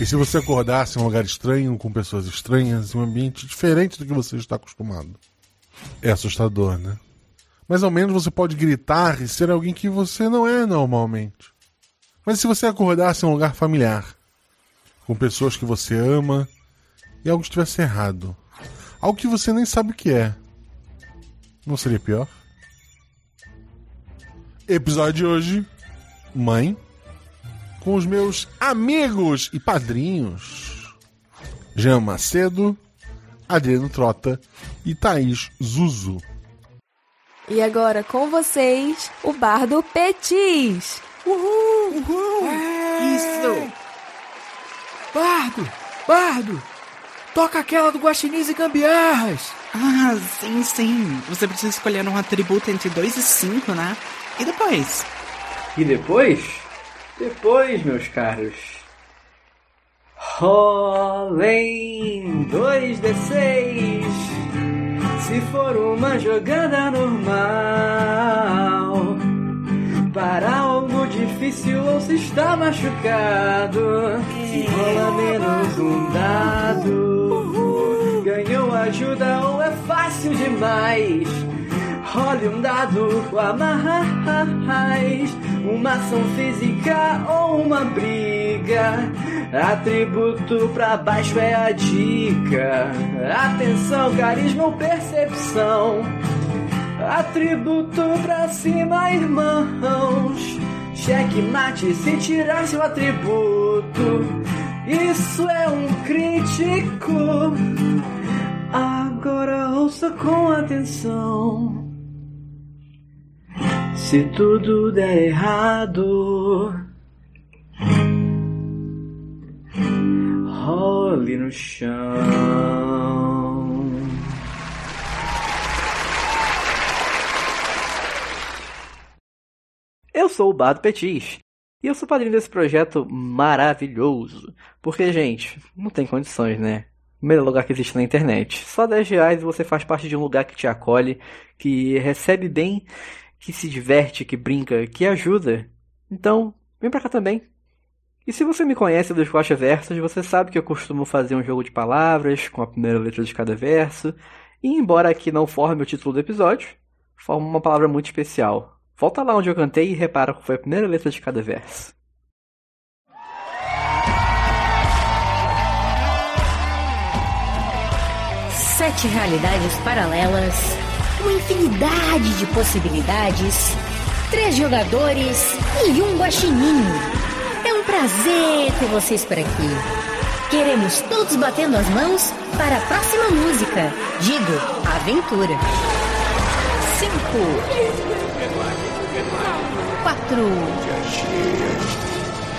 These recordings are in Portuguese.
E se você acordasse em um lugar estranho, com pessoas estranhas, em um ambiente diferente do que você está acostumado? É assustador, né? Mas ao menos você pode gritar e ser alguém que você não é normalmente. Mas se você acordasse em um lugar familiar, com pessoas que você ama, e algo estivesse errado, algo que você nem sabe o que é, não seria pior? Episódio de hoje: Mãe, com os meus amigos e padrinhos, Jean Macedo, Adriano Trota e Thaís Zuzu. E agora com vocês, o bar do Petis. Uhul! Uhul! É. Isso! Bardo! Bardo! Toca aquela do Guaxinins e Gambiarras! Ah, sim, sim. Você precisa escolher um atributo entre 2 e 5, né? E depois? E depois? Depois, meus caros. Rolem 2d6 Se for uma jogada normal Para algo difícil ou se está machucado Se rola menos um dado Ganhou ajuda ou é fácil demais Role um dado a mais Uma ação física ou uma briga. Atributo pra baixo é a dica. Atenção, carisma ou percepção. Atributo pra cima, irmãos. Cheque mate se tirar seu atributo. Isso é um crítico. Agora ouça com atenção se tudo der errado, role no chão. Eu sou o Bado Petis e eu sou padrinho desse projeto maravilhoso. Porque, gente, não tem condições, né? O melhor lugar que existe na internet. Só 10 reais você faz parte de um lugar que te acolhe, que recebe bem que se diverte, que brinca, que ajuda. Então, vem pra cá também. E se você me conhece dos Costa Versos, você sabe que eu costumo fazer um jogo de palavras com a primeira letra de cada verso. E embora aqui não forme o título do episódio, forma uma palavra muito especial. Volta lá onde eu cantei e repara qual foi a primeira letra de cada verso. Sete realidades paralelas uma infinidade de possibilidades, três jogadores e um guaxinim. É um prazer ter vocês por aqui. Queremos todos batendo as mãos para a próxima música. Digo, aventura. Cinco. Quatro.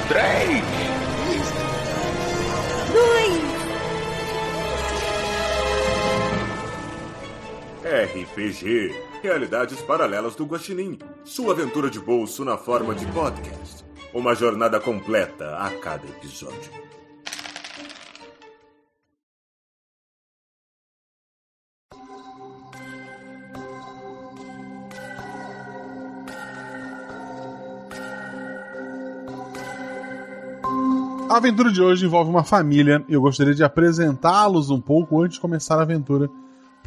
Três. Dois. RPG Realidades Paralelas do Guaxinim. Sua aventura de bolso na forma de podcast. Uma jornada completa a cada episódio. A aventura de hoje envolve uma família e eu gostaria de apresentá-los um pouco antes de começar a aventura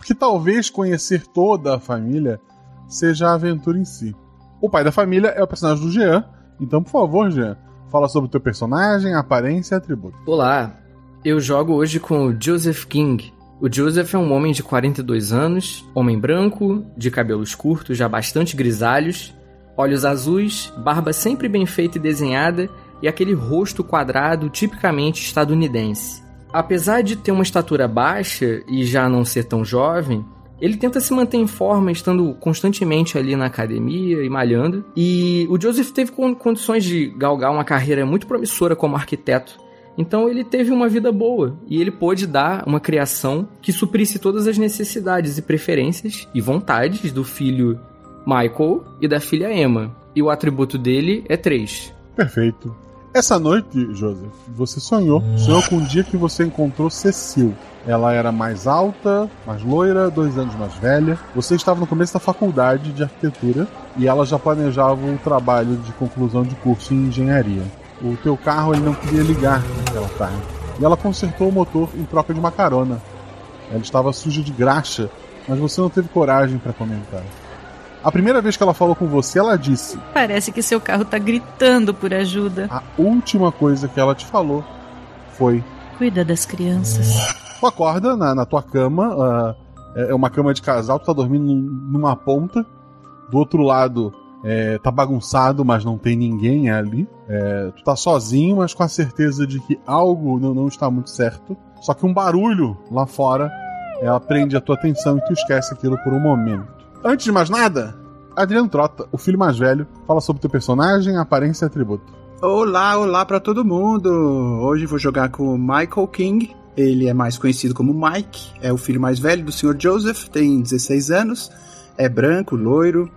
porque talvez conhecer toda a família seja a aventura em si. O pai da família é o personagem do Jean, então por favor, Jean, fala sobre o teu personagem, aparência e atributo. Olá, eu jogo hoje com o Joseph King. O Joseph é um homem de 42 anos, homem branco, de cabelos curtos, já bastante grisalhos, olhos azuis, barba sempre bem feita e desenhada e aquele rosto quadrado tipicamente estadunidense. Apesar de ter uma estatura baixa e já não ser tão jovem, ele tenta se manter em forma, estando constantemente ali na academia e malhando. E o Joseph teve condições de galgar uma carreira muito promissora como arquiteto. Então ele teve uma vida boa e ele pôde dar uma criação que suprisse todas as necessidades e preferências e vontades do filho Michael e da filha Emma. E o atributo dele é 3. Perfeito. Essa noite, Joseph, você sonhou. Sonhou com o dia que você encontrou Cecil. Ela era mais alta, mais loira, dois anos mais velha. Você estava no começo da faculdade de arquitetura e ela já planejava o trabalho de conclusão de curso em engenharia. o teu carro ele não queria ligar naquela tarde. E ela consertou o motor em troca de uma carona. Ela estava suja de graxa, mas você não teve coragem para comentar. A primeira vez que ela falou com você, ela disse: Parece que seu carro tá gritando por ajuda. A última coisa que ela te falou foi: Cuida das crianças. Tu acorda na, na tua cama, uh, é uma cama de casal, tu tá dormindo numa ponta. Do outro lado é, tá bagunçado, mas não tem ninguém ali. É, tu tá sozinho, mas com a certeza de que algo não, não está muito certo. Só que um barulho lá fora ela prende a tua atenção e tu esquece aquilo por um momento. Antes de mais nada, Adriano Trota, o filho mais velho, fala sobre teu personagem, aparência e atributo. Olá, olá para todo mundo! Hoje vou jogar com o Michael King. Ele é mais conhecido como Mike, é o filho mais velho do Sr. Joseph, tem 16 anos, é branco, loiro,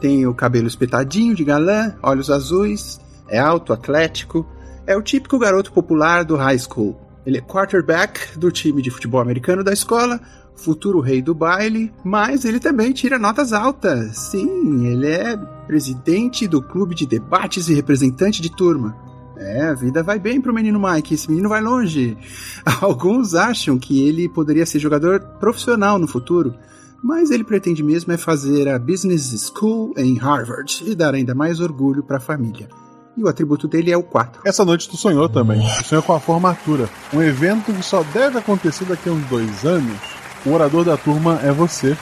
tem o cabelo espetadinho de galã, olhos azuis, é alto, atlético, é o típico garoto popular do high school. Ele é quarterback do time de futebol americano da escola, futuro rei do baile, mas ele também tira notas altas. Sim, ele é presidente do clube de debates e representante de turma. É, a vida vai bem pro menino Mike, esse menino vai longe. Alguns acham que ele poderia ser jogador profissional no futuro, mas ele pretende mesmo é fazer a Business School em Harvard e dar ainda mais orgulho para a família. E o atributo dele é o 4. Essa noite tu sonhou também. Tu sonhou com a formatura. Um evento que só deve acontecer daqui a uns dois anos. O orador da turma é você.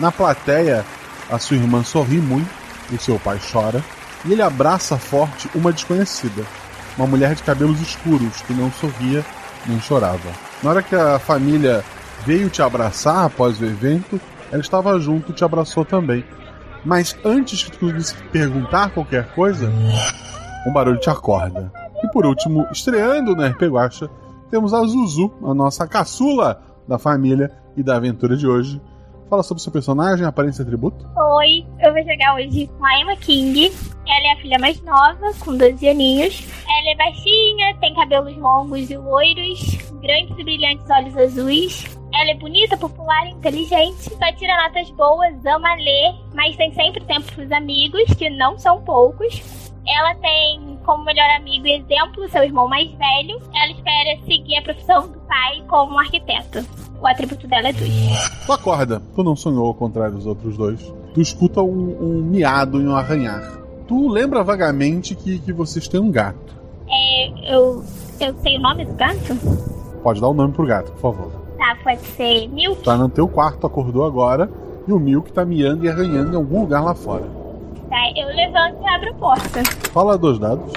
Na plateia, a sua irmã sorri muito, o seu pai chora, e ele abraça forte uma desconhecida. Uma mulher de cabelos escuros que não sorria nem chorava. Na hora que a família veio te abraçar após o evento, ela estava junto e te abraçou também. Mas antes que tu perguntar qualquer coisa, um barulho te acorda. E por último, estreando no RP Guacha, temos a Zuzu, a nossa caçula da família e da aventura de hoje. Fala sobre seu personagem, aparência e atributo. Oi, eu vou jogar hoje com a Emma King. Ela é a filha mais nova, com 12 aninhos. Ela é baixinha, tem cabelos longos e loiros, grandes e brilhantes olhos azuis. Ela é bonita, popular inteligente, só tira notas boas, ama ler, mas tem sempre tempo para os amigos, que não são poucos. Ela tem como melhor amigo e exemplo seu irmão mais velho. Ela espera seguir a profissão do pai como arquiteto. O atributo dela é 2. Tu acorda, tu não sonhou ao contrário dos outros dois. Tu escuta um, um miado e um arranhar. Tu lembra vagamente que, que vocês têm um gato. É, eu, eu sei o nome do gato? Pode dar o nome pro gato, por favor. Tá, pode ser Milk. Tá no teu quarto, acordou agora, e o Milk tá miando e arranhando em algum lugar lá fora. Tá, eu levanto e abro a porta. Fala dois dados.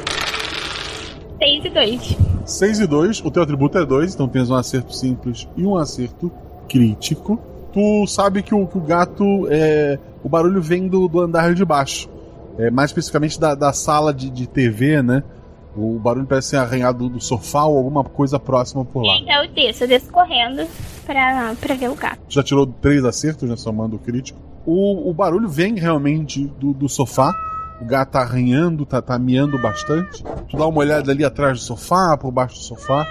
6 e 2. 6 e 2, o teu atributo é 2, então tens um acerto simples e um acerto crítico. Tu sabe que o, que o gato é. O barulho vem do, do andar de baixo. É, mais especificamente da, da sala de, de TV, né? O barulho parece ser arranhado do sofá ou alguma coisa próxima por lá. Então eu desço, eu desço correndo pra, pra ver o gato. Já tirou três acertos, né? Somando o crítico. O, o barulho vem realmente do, do sofá. O gato tá arranhando, tá, tá miando bastante. Tu dá uma olhada ali atrás do sofá, por baixo do sofá.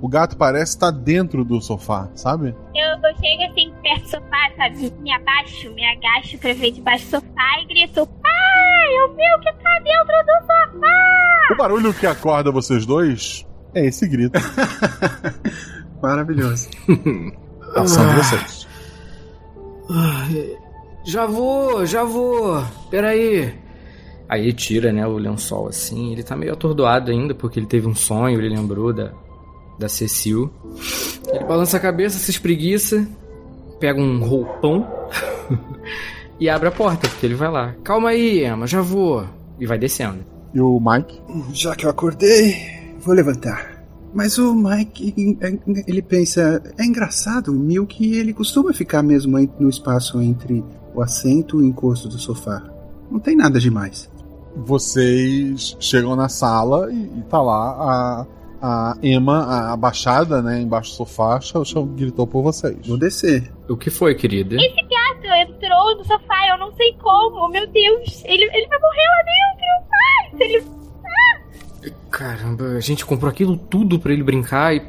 O gato parece estar tá dentro do sofá, sabe? Eu, eu chego assim perto do sofá, sabe? Me abaixo, me agacho pra ver debaixo do sofá e grito: Pai, eu vi o que tá dentro do sofá! O barulho que acorda vocês dois é esse grito. Maravilhoso. Ação de vocês. Já vou, já vou. Peraí. Aí ele tira, né, o lençol assim. Ele tá meio atordoado ainda, porque ele teve um sonho, ele lembrou da, da Cecil. Ele balança a cabeça, se espreguiça, pega um roupão e abre a porta, porque ele vai lá. Calma aí, Emma, já vou. E vai descendo. E o Mike? Já que eu acordei, vou levantar. Mas o Mike, ele pensa, é engraçado, o Milk, ele costuma ficar mesmo no espaço entre o assento e o encosto do sofá. Não tem nada demais. Vocês chegam na sala e, e tá lá a, a Emma abaixada, né, embaixo do sofá, gritou por vocês. Vou descer. O que foi, querida? Esse gato entrou no sofá, eu não sei como, meu Deus. Ele, ele vai morrer lá dentro. Ai, ele... Ah! Caramba, a gente comprou aquilo tudo para ele brincar e.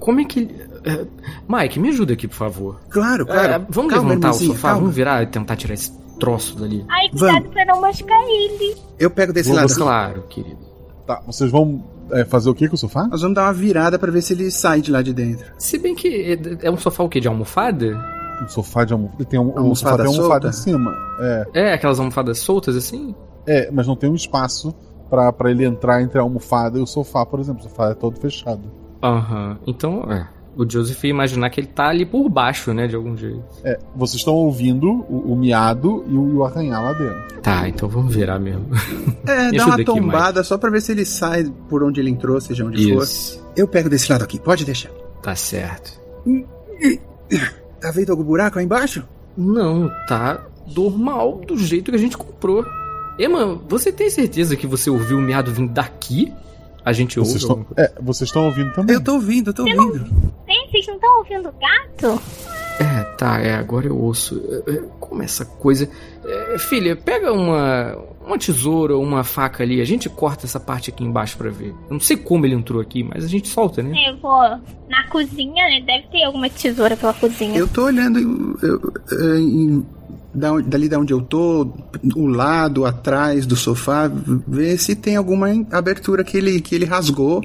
Como é que ele. Uh, Mike, me ajuda aqui, por favor. Claro, claro. Uh, vamos calma, levantar o sofá, calma. vamos virar e tentar tirar esse troço dali. Ai, cuidado vamos. pra não machucar ele. Eu pego desse Vou lado. Claro, querido. Tá, vocês vão é, fazer o que com o sofá? Nós vamos dar uma virada pra ver se ele sai de lá de dentro. Se bem que é, é um sofá o quê? De almofada? Um sofá de almofada. Tem um, Almofada sofá tem uma almofada solta? em cima. É, É, aquelas almofadas soltas assim? é, mas não tem um espaço pra, pra ele entrar entre a almofada e o sofá, por exemplo. O sofá é todo fechado. Aham. Então, é. O Joseph ia imaginar que ele tá ali por baixo, né? De algum jeito. É, vocês estão ouvindo o, o miado e o, e o arranhar lá dentro. Tá, então vamos virar mesmo. É, Me dá uma aqui, tombada só pra ver se ele sai por onde ele entrou, seja onde Isso. for. Eu pego desse lado aqui, pode deixar. Tá certo. Tá vendo algum buraco aí embaixo? Não, tá normal do jeito que a gente comprou. Emma, você tem certeza que você ouviu o miado vindo daqui? A gente ouve. Vocês estão, é, vocês estão ouvindo também? Eu tô ouvindo, eu tô ouvindo. Tem, vocês não estão ouvindo o gato? É, tá, é, agora eu ouço. É, é, Como essa coisa. É, filha, pega uma, uma tesoura ou uma faca ali, a gente corta essa parte aqui embaixo pra ver. Eu não sei como ele entrou aqui, mas a gente solta, né? Eu vou na cozinha, né? Deve ter alguma tesoura pela cozinha. Eu tô olhando em- eu- eu- em- da dali da onde eu tô, o lado, atrás do sofá, ver se tem alguma abertura que ele, que ele rasgou.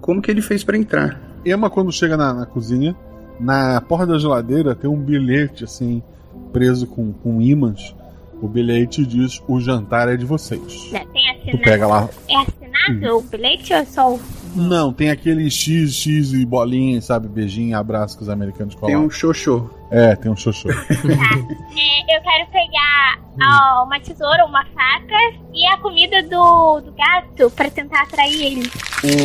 Como que ele fez pra entrar? Emma, quando chega na, na cozinha, na porta da geladeira tem um bilhete assim, preso com, com ímãs. O bilhete diz: O jantar é de vocês. Né, Tem Tu assinado. pega lá. É assinado o bilhete ou é só o. Não, tem aquele X, X e bolinha, sabe? Beijinho, abraço que os americanos Tem colocam. um xoxô. É, tem um xoxô. É, eu quero pegar ó, uma tesoura, uma faca e a comida do, do gato pra tentar atrair ele.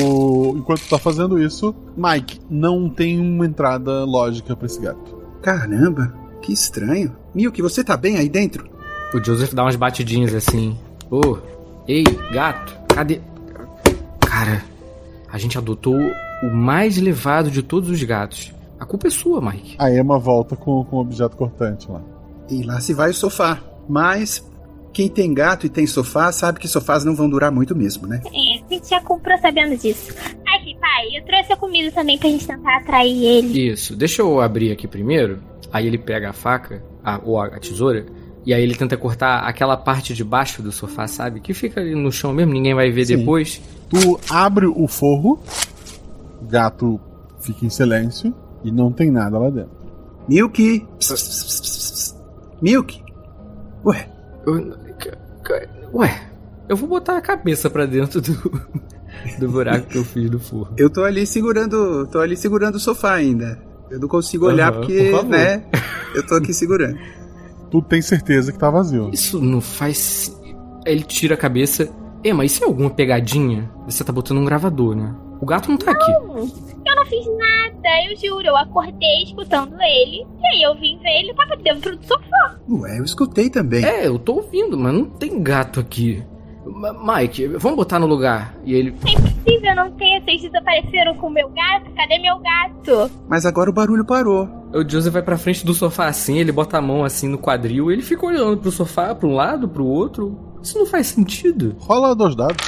O- Enquanto tu tá fazendo isso, Mike, não tem uma entrada lógica pra esse gato. Caramba, que estranho. Milk, você tá bem aí dentro? O Joseph dá umas batidinhas assim. Ô, ei, gato, cadê. Cara, a gente adotou o mais levado de todos os gatos. A culpa é sua, Mike. A Emma volta com, com o objeto cortante lá. E lá se vai o sofá. Mas quem tem gato e tem sofá sabe que sofás não vão durar muito mesmo, né? É, a gente já comprou sabendo disso. Aqui, pai, eu trouxe a comida também pra gente tentar atrair ele. Isso, deixa eu abrir aqui primeiro. Aí ele pega a faca, a, ou a, a tesoura, e aí ele tenta cortar aquela parte de baixo do sofá, sabe? Que fica ali no chão mesmo, ninguém vai ver Sim. depois. Tu abre o forro, o gato fica em silêncio e não tem nada lá dentro. Milk! Pss, pss, pss, pss, pss. Milk! Ué, Ué, eu vou botar a cabeça pra dentro do, do buraco que eu fiz do forro. eu tô ali segurando. tô ali segurando o sofá ainda. Eu não consigo olhar Aham, porque, por né? Eu tô aqui segurando. Tu tem certeza que tá vazio. Isso não faz. Ele tira a cabeça. É, mas isso é alguma pegadinha? Você tá botando um gravador, né? O gato não tá aqui. Eu não fiz nada, eu juro. Eu acordei escutando ele. E aí eu vim ver ele tava dentro do sofá. Ué, eu escutei também. É, eu tô ouvindo, mas não tem gato aqui. Mike, vamos botar no lugar. E ele. É impossível não ter. Vocês desapareceram com o meu gato? Cadê meu gato? Mas agora o barulho parou. O Joseph vai pra frente do sofá assim, ele bota a mão assim no quadril, ele fica olhando pro sofá, pra um lado, pro outro. Isso não faz sentido. Rola dois dados.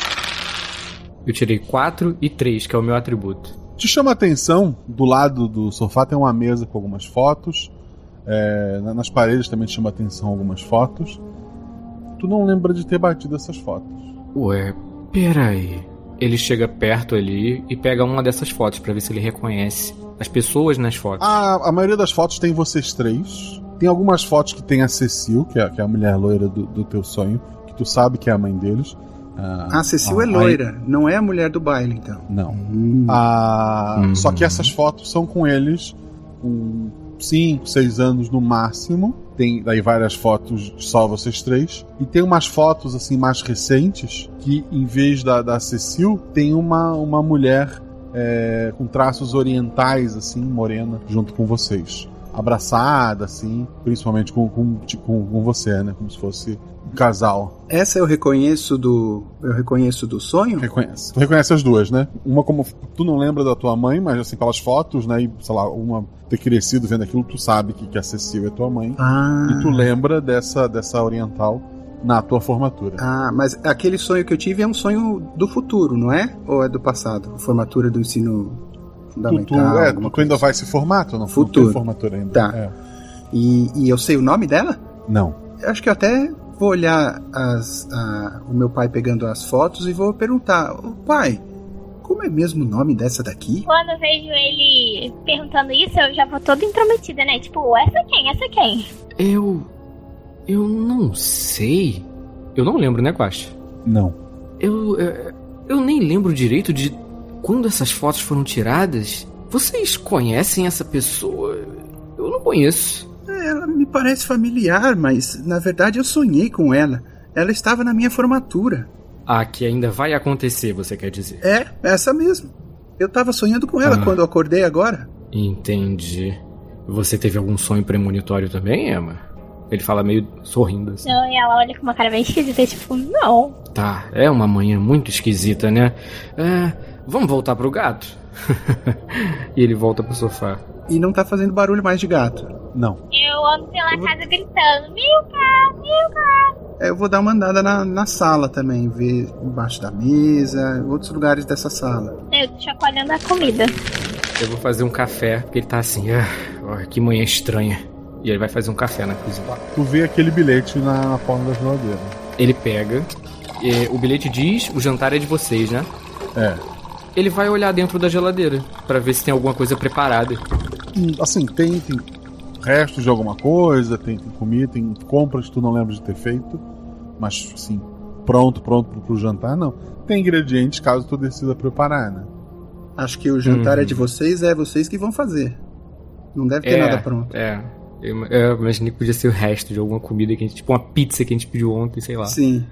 Eu tirei 4 e 3, que é o meu atributo. Te chama a atenção, do lado do sofá tem uma mesa com algumas fotos. é, na- nas paredes também te chama a atenção algumas fotos. Tu não lembra de ter batido essas fotos. Ué, peraí. Ele chega perto ali e pega uma dessas fotos pra ver se ele reconhece as pessoas nas fotos. A, a maioria das fotos tem vocês três. Tem algumas fotos que tem a Cecil, que é, que é a mulher loira do, do teu sonho, que tu sabe que é a mãe deles. Ah, A Cecil a- é loira, não é a mulher do baile, então. Não. Hum. Ah, Hum. Só que essas fotos são com eles com 5, 6 anos no máximo. Tem daí várias fotos só vocês três. E tem umas fotos assim mais recentes que, em vez da, da Cecil, tem uma, uma mulher é, com traços orientais, assim, morena, junto com vocês. Abraçada, assim, principalmente com, com, tipo, com, você, né? Como se fosse um casal. Essa eu reconheço do. Eu reconheço do sonho? Reconhece. Tu reconhece as duas, né? Uma como tu não lembra da tua mãe, mas assim, pelas fotos, né? E, sei lá, uma ter crescido vendo aquilo, tu sabe que, que a Cecília é tua mãe. Ah. E tu lembra dessa, dessa oriental na tua formatura. Ah, mas aquele sonho que eu tive é um sonho do futuro, não é? Ou é do passado? Formatura do ensino fundamental. tu, é, alguma tu, tu ainda vai se formar, tu não, Futuro. não formatura ainda. Tá. É. E, e eu sei o nome dela? Não. Eu acho que eu até vou olhar as, a- o meu pai pegando as fotos e vou perguntar: "Ô, pai, Como é mesmo o nome dessa daqui? Quando eu vejo ele perguntando isso, eu já vou toda intrometida, né? Tipo, essa quem? Essa quem? Eu. Eu não sei. Eu não lembro, né, Quast? Não. Eu. Eu nem lembro direito de quando essas fotos foram tiradas. Vocês conhecem essa pessoa? Eu não conheço. Ela me parece familiar, mas na verdade eu sonhei com ela. Ela estava na minha formatura. Ah, que ainda vai acontecer, você quer dizer? É, essa mesmo. Eu tava sonhando com ela Ah. quando eu acordei agora. Entendi. Você teve algum sonho premonitório também, Emma? Ele fala meio sorrindo assim. Não, e ela olha com uma cara bem esquisita, tipo, não. Tá, é uma manhã muito esquisita, né? É, vamos voltar pro gato? e ele volta pro sofá. E não tá fazendo barulho mais de gato. Não. Eu ando pela casa gritando, Milka, Milka. É, eu vou dar uma andada na, na sala também, ver embaixo da mesa, outros lugares dessa sala. Eu tô chacoalhando a comida. Eu vou fazer um café, porque ele tá assim, ah, ó, que manhã estranha. E ele vai fazer um café na cozinha. Tu vê aquele bilhete na, na porta da geladeira. Ele pega, e o bilhete diz: o jantar é de vocês, né? É. Ele vai olhar dentro da geladeira pra ver se tem alguma coisa preparada. Hum, Assim, tem, tem restos de alguma coisa, tem, tem comida, tem compras que tu não lembra de ter feito. Mas, assim, pronto, pronto pro, pro jantar, não. Tem ingredientes caso tu decida preparar, né? Acho que o jantar Uhum. é de vocês, é vocês que vão fazer. Não deve ter É, nada pronto. É. Eu, eu imaginei que podia ser o resto de alguma comida que a gente, tipo uma pizza que a gente pediu ontem, sei lá. Sim.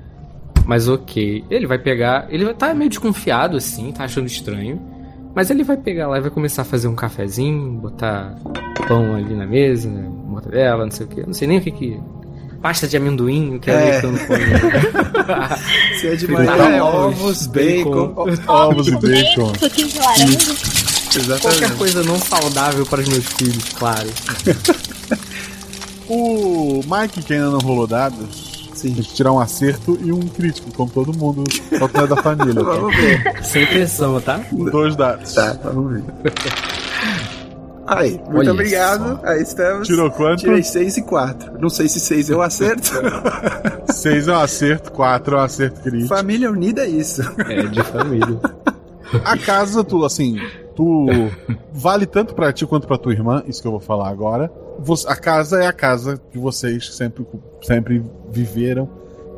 Mas ok. Ele vai pegar. Ele vai tá meio desconfiado assim, tá achando estranho. Mas ele vai pegar lá e vai começar a fazer um cafezinho, botar pão ali na mesa, mortadela, não sei o que. Não sei nem o que que. Pasta de amendoim, o que é, É. americano come. Se é de é ovos, bacon. Ovos e bacon. Laranja. Qualquer coisa não saudável para os meus filhos, claro. O Mike, que ainda não rolou dados, tem que tirar um acerto e um crítico, como todo mundo, só que não é da família. tá? Vamos ver. Sem pressão, tá? Dois dados. Tá, vamos ver. Aí, muito Olha obrigado. só. Aí estamos. Tirou quanto? Tirei 6 e 4. Não sei se 6 eu acerto. Seis é um acerto, quatro é um acerto crítico. Família unida é isso. É, de família. A casa, tu, assim, tu vale tanto pra ti quanto pra tua irmã, isso que eu vou falar agora. A casa é a casa que vocês sempre, sempre viveram.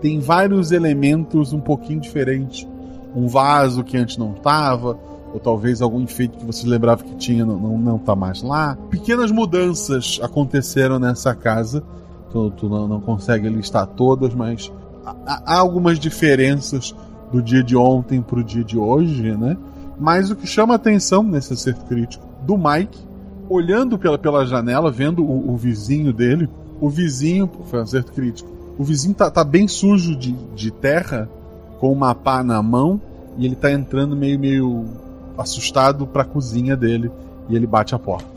Tem vários elementos um pouquinho diferentes. Um vaso que antes não tava, ou talvez algum enfeite que você lembrava que tinha não, não, não tá mais lá. Pequenas mudanças aconteceram nessa casa. Tu, tu não, não consegue listar todas, mas há- há, há algumas diferenças do dia de ontem pro dia de hoje, né? Mas o que chama a atenção nesse acerto crítico do Mike, olhando pela, pela janela, vendo o, o vizinho dele, o vizinho, foi um acerto crítico, o vizinho tá, tá bem sujo de, de terra, com uma pá na mão, e ele tá entrando meio, meio assustado pra cozinha dele, e ele bate a porta.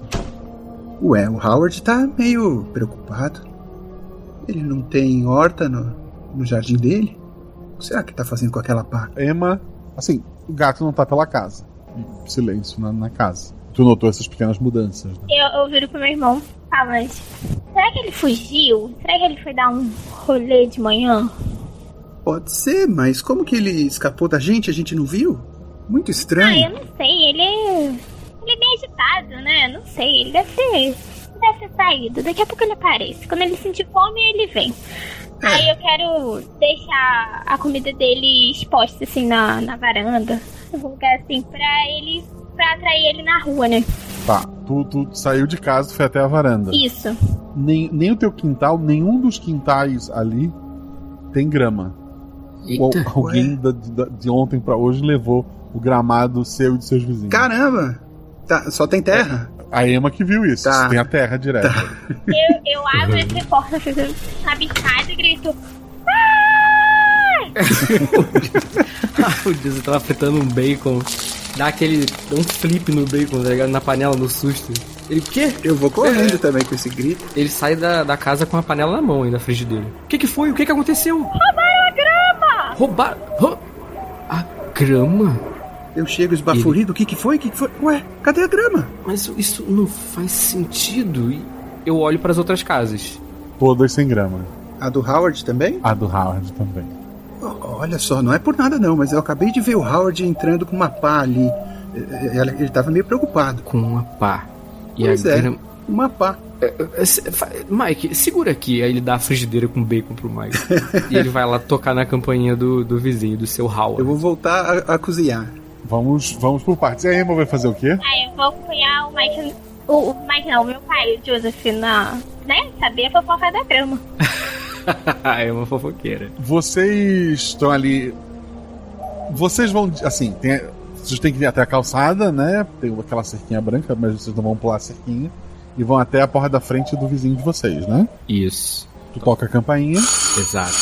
Ué, o Howard tá meio preocupado. Ele não tem horta no, no jardim dele? O que será que tá fazendo com aquela pá? Emma, assim, o gato não tá pela casa. Silêncio na, na casa. Tu notou essas pequenas mudanças, né? Eu, eu viro pro meu irmão. Ah, mas. Será que ele fugiu? Será que ele foi dar um rolê de manhã? Pode ser, mas como que ele escapou da gente? A gente não viu? Muito Ah, estranho. eu não sei. Ele é. Ele é bem agitado, né? Não sei. Ele deve ter. Deve ter saído. Daqui a pouco ele aparece. Quando ele sentir fome, ele vem. Aí eu quero deixar a comida dele exposta assim na, na varanda. Um lugar assim pra ele. pra atrair ele na rua, né? Tá, tu, tu saiu de casa, tu foi até a varanda. Isso. Nem, nem o teu quintal, nenhum dos quintais ali tem grama. Ou Eita. alguém da- da- de ontem pra hoje levou o gramado seu e de seus vizinhos. Caramba! Tá, só tem terra? A Emma que viu isso. Tá. Tem a terra direta. Eu, eu abro esse porta fazendo rabicada e grito. o Dias tava fritando um bacon. Dá aquele. dá um flip no bacon, tá ligado? Na panela, no susto. Ele, o quê? Eu vou correndo também com esse grito. Ele sai da, da casa com a panela na mão aí na frigideira. O que que foi? O que que aconteceu? Roubaram a grama! Roubar. rou- A grama? Eu chego esbaforido. O que que foi? O que que foi? Ué, cadê a grama? Mas isso não faz sentido. E eu olho pras outras casas. Todas sem grama. A do Howard também? A do Howard também. Olha só, não é por nada não, mas eu acabei de ver o Howard entrando com uma pá ali. É, é, Ele tava meio preocupado. Com uma pá. E Pois a é, gram- uma pá. É, Mike, segura aqui. Aí ele dá a frigideira com bacon pro Mike. e ele vai lá tocar na campainha do, do vizinho, do seu Howard. Eu vou voltar a, a cozinhar. Vamos, vamos por partes. E a Emma vai fazer o quê? Aí eu vou acompanhar o Mike. O, o Mike não, o meu pai, o Joseph, na. Né? Saber a fofoca da grama. é uma fofoqueira. Vocês estão ali. Vocês vão. Assim, tem, vocês têm que ir até a calçada, né? Tem aquela cerquinha branca, mas vocês não vão pular a cerquinha. E vão até a porta da frente do vizinho de vocês, né? Isso. Tu toca a campainha. Exato.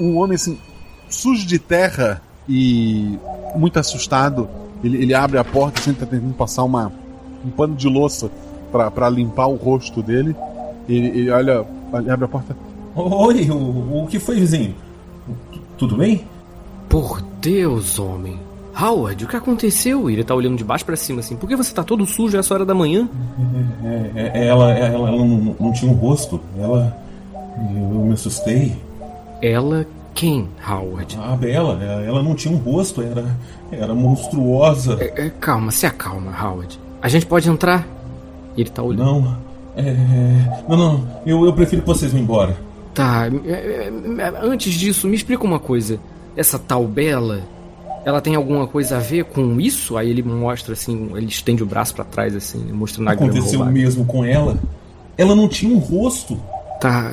Um homem assim, sujo de terra e muito assustado. Ele, ele abre a porta assim, tá tentando passar uma, um pano de louça pra- pra limpar o rosto dele. Ele, ele olha, ele abre a porta. Oi, o, o que foi, vizinho? Tu- Tudo bem? Por Deus, homem. Howard, o que aconteceu? E ele tá olhando de baixo pra cima assim. Por que você tá todo sujo essa hora da manhã? É, é, ela, ela, ela não, não tinha um rosto. Ela. Eu me assustei. Ela quem, Howard? A Bela, ela, ela não tinha um rosto, era, era monstruosa. É, é, calma, se acalma, Howard. A gente pode entrar? Ele tá olhando. Não, é, não, não, eu, eu prefiro que vocês vão embora. Tá, é, é, é, antes disso, me explica uma coisa. Essa tal Bela, ela tem alguma coisa a ver com isso? Aí ele mostra assim, ele estende o braço pra trás assim, mostrando a Aconteceu roubada. mesmo com ela. Ela não tinha um rosto. Tá,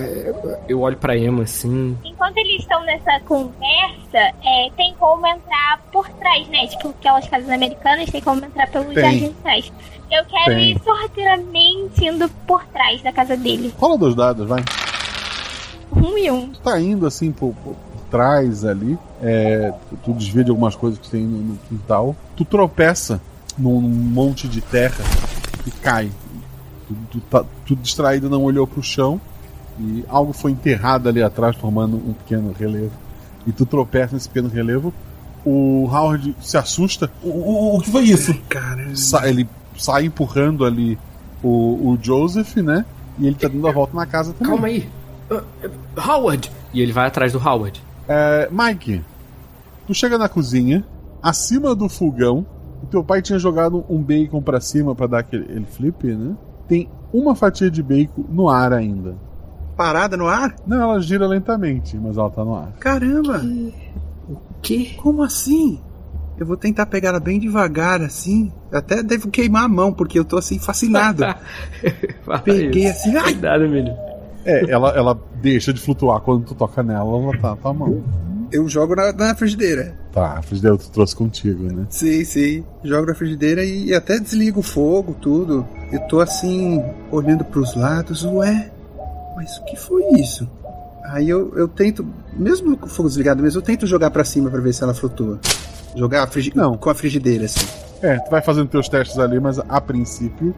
eu olho pra Emma assim. Enquanto eles estão nessa conversa, é, tem como entrar por trás, né? Tipo, aquelas casas americanas tem como entrar pelo Tem. jardim de trás. Eu quero Tem. ir sorrateiramente indo por trás da casa dele. Rola dois dados, vai. Um e um. Tu tá indo assim por, por- por trás ali. É, tu, tu desvia de algumas coisas que tem no, no quintal. Tu tropeça num, num monte de terra e cai. Tu, tu tá tudo distraído, não olhou pro chão. E algo foi enterrado ali atrás, formando um pequeno relevo. E tu tropeça nesse pequeno relevo. O Howard se assusta. O, o, o que foi isso? Caramba. Sa- ele sai empurrando ali o, o Joseph, né? E ele tá dando a volta na casa também. Calma aí. Ah, ah, Howard! E ele vai atrás do Howard. É, Mike, tu chega na cozinha, acima do fogão, o teu pai tinha jogado um bacon pra cima pra dar aquele ele flip, né? Tem uma fatia de bacon no ar ainda. Parada no ar? Não, ela gira lentamente, mas ela tá no ar. Caramba! O quê? Como assim? Eu vou tentar pegar ela bem devagar, assim. Eu Até devo queimar a mão, porque eu tô assim, fascinado. Peguei assim, ai! Cuidado, menino. É, ela, ela deixa de flutuar quando tu toca nela, ela tá na tua mão. Eu jogo na, na frigideira. Tá, a frigideira tu trouxe contigo, né? Sim, sim. Jogo na frigideira e até desligo o fogo, tudo. Eu tô assim, olhando pros lados, ué, mas o que foi isso? Aí eu, eu tento, mesmo com o fogo desligado mesmo, eu tento jogar pra cima pra ver se ela flutua. Jogar a frigi- Não. com a frigideira, assim. É, tu vai fazendo teus testes ali, mas a princípio,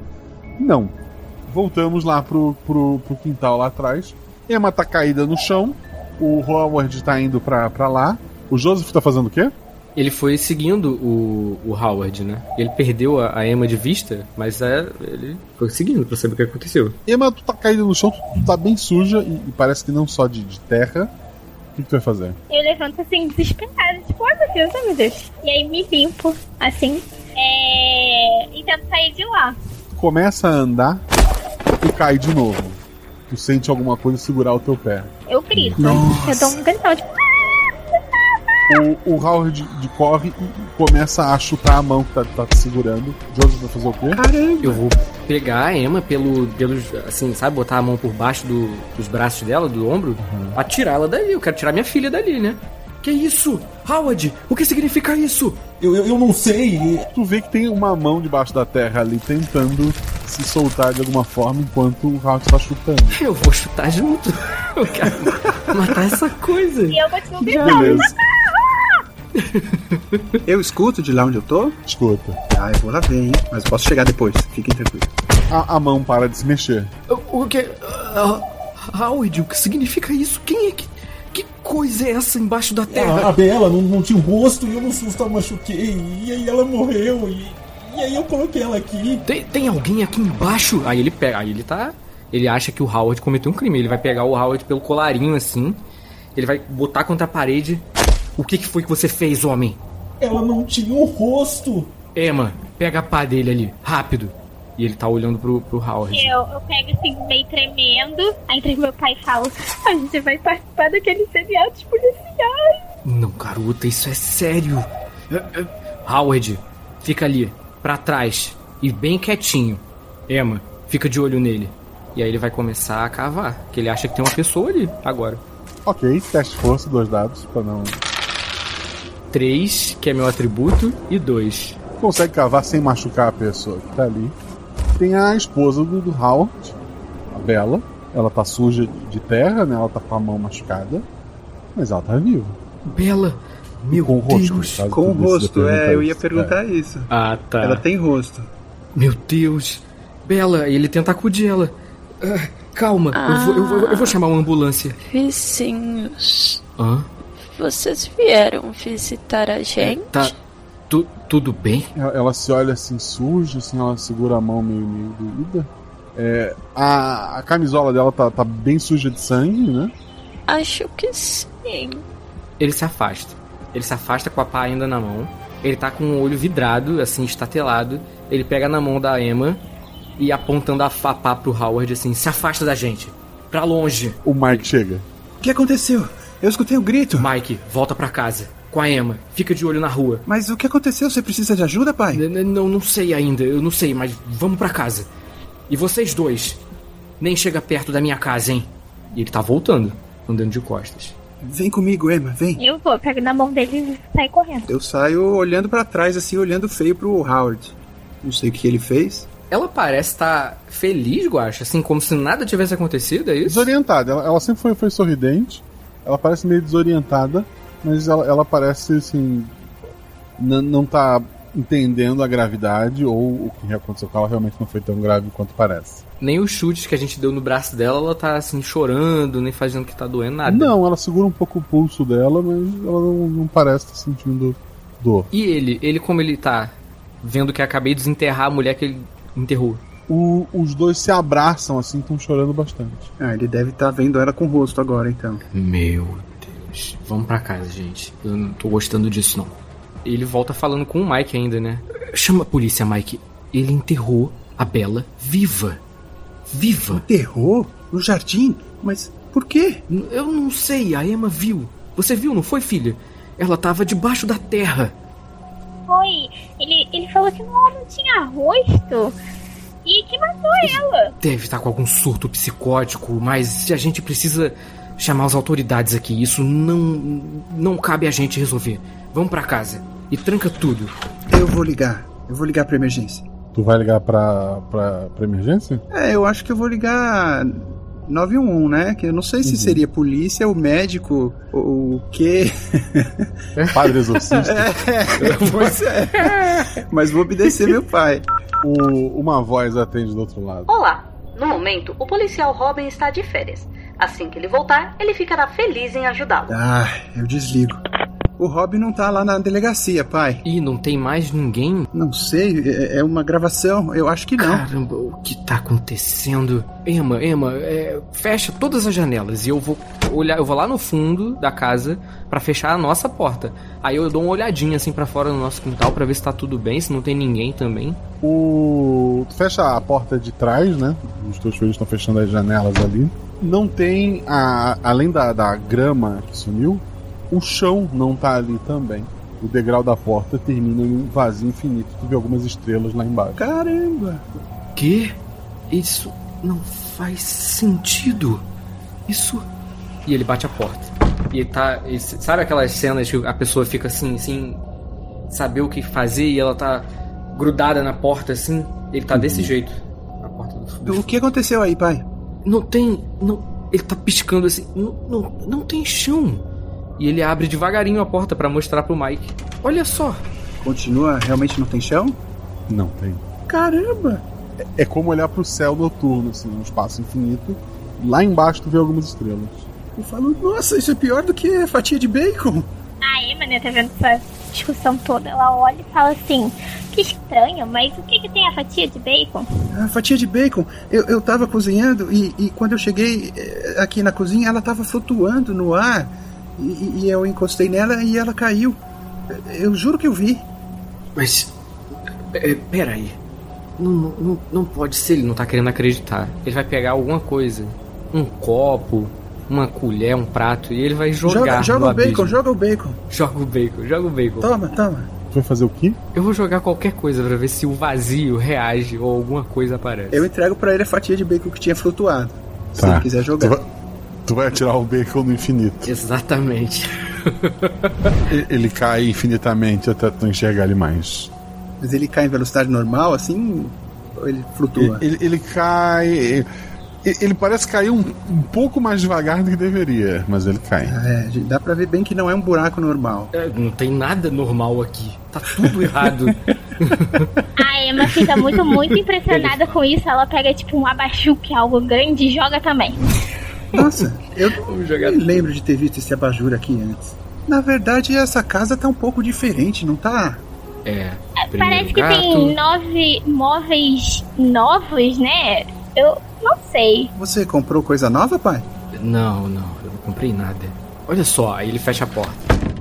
não. Voltamos lá pro, pro, pro quintal lá atrás. Emma tá caída no chão. O Howard tá indo pra, pra lá. O Joseph tá fazendo o quê? Ele foi seguindo o, o Howard, né? Ele perdeu a, a Emma de vista, mas é, ele foi seguindo pra saber o que aconteceu. Emma, tu tá caída no chão, tu, tá bem suja e, e parece que não só de, de terra. O que, que tu vai fazer? Eu levanto assim, desesperada, tipo, ai meu Deus, ai meu Deus. E aí me limpo, assim, é... e tento sair de lá. Tu começa a andar e cai de novo. Tu sente alguma coisa segurar o teu pé. Eu grito. Nossa. Eu dou um gritão, tipo, O, o Howard de corre e começa a chutar a mão que tá, tá te segurando. Joseph vai fazer o quê? Eu vou pegar a Emma pelo, pelos, assim, sabe, botar a mão por baixo do- dos braços dela, do ombro, pra tirar ela dali. Eu quero tirar minha filha dali, né? Que isso? Howard, o que significa isso? Eu, eu, eu não sei. Tu vê que tem uma mão debaixo da terra ali tentando se soltar de alguma forma enquanto o Howard tá chutando. Eu vou chutar junto. Eu quero matar essa coisa. e eu gritando. Beleza. Eu escuto de lá onde eu tô? Escuta. Ah, eu vou lá ver, hein? Mas posso chegar depois, fiquem tranquilos. A, a mão para de se mexer. O, o que. Ah, Howard, o que significa isso? Quem é que. Que coisa é essa embaixo da A, a terra? Bela não, não tinha um rosto e eu no susto a machuquei. E aí ela morreu. E, e aí eu coloquei ela aqui. Tem, tem alguém aqui embaixo? Aí ele pega. Aí ele tá. Ele acha que o Howard cometeu um crime. Ele vai pegar o Howard pelo colarinho assim. Ele vai botar contra a parede. O que, que foi que você fez, homem? Ela não tinha um rosto. Emma, pega a pá dele ali, rápido. E ele tá olhando pro, pro Howard. Eu, eu pego assim, meio tremendo. Aí entra meu pai e falo: A gente vai participar daqueles seriados policiais. Não, garota, isso é sério. Howard, fica ali, pra trás. E bem quietinho. Emma, fica de olho nele. E aí ele vai começar a cavar. Que ele acha que tem uma pessoa ali agora. Ok, teste de força, dois dados, pra não. Três, que é meu atributo, e dois. Consegue cavar sem machucar a pessoa que tá ali. Tem a esposa do, do Howard, a Bela. Ela tá suja de terra, né? Ela tá com a mão machucada. Mas ela tá viva. Bela, meu com o rosto, Deus. caso Com o rosto, é, eu ia perguntar É. isso. Ah, tá. Ela tem rosto. Meu Deus. Bela, ele tenta acudir ela. Ah, calma, eu, vou, eu, vou, eu vou chamar uma ambulância. Vizinhos, Hã? Vocês vieram visitar a gente? Tá. Tu, tudo bem? Ela, ela se olha assim suja, assim, ela segura a mão meio, meio doída. É, a, a camisola dela tá, tá bem suja de sangue, né? Acho que sim. Ele se afasta. Ele se afasta com a pá ainda na mão. Ele tá com o olho vidrado, assim, estatelado. Ele pega na mão da Emma e apontando a pá pro Howard, assim, se afasta da gente. Pra longe. O Mike chega. O que aconteceu? Eu escutei o grito. Mike, volta pra casa. Com a Emma. Fica de olho na rua. Mas o que aconteceu? Você precisa de ajuda, pai? N- n- Não, não sei ainda, eu não sei, mas vamos pra casa. E vocês dois, nem chega perto da minha casa, hein? E ele tá voltando, andando de costas. Vem comigo, Emma, vem. Eu vou, pego na mão dele e saio correndo. Eu saio olhando pra trás, assim, olhando feio pro Howard. Não sei o que ele fez. Ela parece estar feliz, Guacha, assim, como se nada tivesse acontecido, é isso? Desorientada. Ela, ela sempre foi, foi sorridente. Ela parece meio desorientada, mas ela, ela parece assim. Não tá entendendo a gravidade ou o que aconteceu com ela realmente não foi tão grave quanto parece. Nem os chutes que a gente deu no braço dela, ela tá assim, chorando, nem fazendo que tá doendo, nada. Não, ela segura um pouco o pulso dela, mas ela não, não parece estar sentindo dor. E ele, ele como ele tá vendo que acabei de desenterrar a mulher que ele enterrou. O- os dois se abraçam assim, estão chorando bastante. Ah, ele deve estar vendo ela com o rosto agora, então. Meu Deus. Vamos pra casa, gente. Eu não tô gostando disso, não. Ele volta falando com o Mike ainda, né? Chama a polícia, Mike. Ele enterrou a Bela viva. Viva. Enterrou? No jardim? Mas por quê? Eu não sei, a Emma viu. Você viu, não foi, filha? Ela tava debaixo da terra. Foi. Ele, ele falou que não, não tinha rosto. E que matou ela. Deve estar com algum surto psicótico, mas a gente precisa chamar as autoridades aqui. Isso não não cabe a gente resolver. Vamos pra casa e tranca tudo. Eu vou ligar. Eu vou ligar pra emergência. Tu vai ligar pra, pra emergência? É, eu acho que eu vou ligar 911, né? Que eu não sei se seria polícia, o médico, ou o quê. Padre exorcista. É, pois é. Mas vou obedecer meu pai. O- uma voz atende do outro lado. Olá! No momento, o policial Robin está de férias. Assim que ele voltar, ele ficará feliz em ajudá-lo. Ah, eu desligo. O Rob não tá lá na delegacia, pai. E não tem mais ninguém? Não sei, é é uma gravação, eu acho que não. Caramba, o que tá acontecendo? Emma, Emma, é, fecha todas as janelas e eu vou olhar, eu vou lá no fundo da casa pra fechar a nossa porta. Aí eu dou uma olhadinha assim pra fora no nosso quintal pra ver se tá tudo bem, se não tem ninguém também. O. Tu fecha a porta de trás, né? Os teus filhos estão fechando as janelas ali. Não tem. A... Além da, da grama que sumiu, o chão não tá ali também. O degrau da porta termina em um vazio infinito. Tu vê algumas estrelas lá embaixo. Caramba! Que? Isso não faz sentido. Isso. E ele bate a porta. E ele tá. e sabe aquelas cenas que a pessoa fica assim, sem saber o que fazer e ela tá grudada na porta assim? Ele tá desse jeito. Na porta do O que aconteceu aí, pai? Não tem. Não, ele tá piscando assim. Não, não, não tem chão. E ele abre devagarinho a porta pra mostrar pro Mike. Olha só. Continua, realmente não tem chão? Não tem. Caramba! É como olhar pro céu noturno, assim, um espaço infinito. Lá embaixo tu vê algumas estrelas. Eu falo, nossa, isso é pior do que a fatia de bacon. A Emma, né, tá vendo essa discussão toda. Ela olha e fala assim: Que estranho, mas o que, que tem a fatia de bacon? A fatia de bacon, eu, eu tava cozinhando e, e quando eu cheguei eh, aqui na cozinha, ela tava flutuando no ar. E, e eu encostei nela e ela caiu. Eu juro que eu vi. Mas. É, peraí. Não, não, não pode ser, ele não tá querendo acreditar. Ele vai pegar alguma coisa. Um copo, uma colher, um prato, e ele vai jogar. Joga, joga no o bacon, abismo. joga o bacon. Joga o bacon, joga o bacon. Toma, toma. Vai fazer o quê? Eu vou jogar qualquer coisa pra ver se o vazio reage ou alguma coisa aparece. Eu entrego pra ele a fatia de bacon que tinha flutuado. Se Tá. ele quiser jogar. Tu vai, atirar o bacon no infinito. Exatamente. Ele cai infinitamente até tu enxergar ele mais. Mas ele cai em velocidade normal, assim? Ou ele flutua? Ele, ele cai. e- Ele parece cair um, um pouco mais devagar do que deveria, mas ele cai. É, dá pra ver bem que não é um buraco normal. É, não tem nada normal aqui. Tá tudo errado. A Emma fica muito, muito impressionada com isso. Ela pega, tipo, um abajur, que é algo grande, e joga também. Nossa, eu não me lembro de ter visto esse abajur aqui antes. Na verdade, essa casa tá um pouco diferente, não tá? É. Parece que tem nove móveis novos, né? Eu não sei. Você comprou coisa nova, pai? Não, não, eu não comprei nada. Olha só, aí ele fecha a porta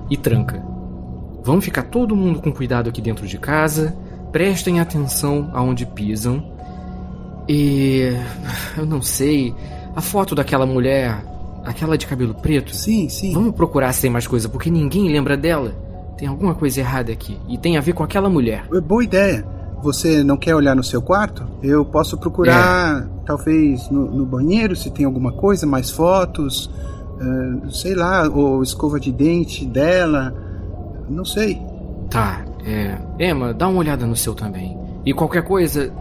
e tranca. Vamos ficar todo mundo com cuidado aqui dentro de casa. Prestem atenção aonde pisam. E. Eu não sei. A foto daquela mulher. Aquela de cabelo preto. Sim, sim. Vamos procurar sem mais coisa, porque ninguém lembra dela. Tem alguma coisa errada aqui. E tem a ver com aquela mulher. É Boa ideia. Você não quer olhar no seu quarto? Eu posso procurar, talvez, no, no banheiro, se tem alguma coisa, mais fotos, ah, sei lá, ou escova de dente dela, não sei. Tá, é. Emma, dá uma olhada no seu também. E qualquer coisa,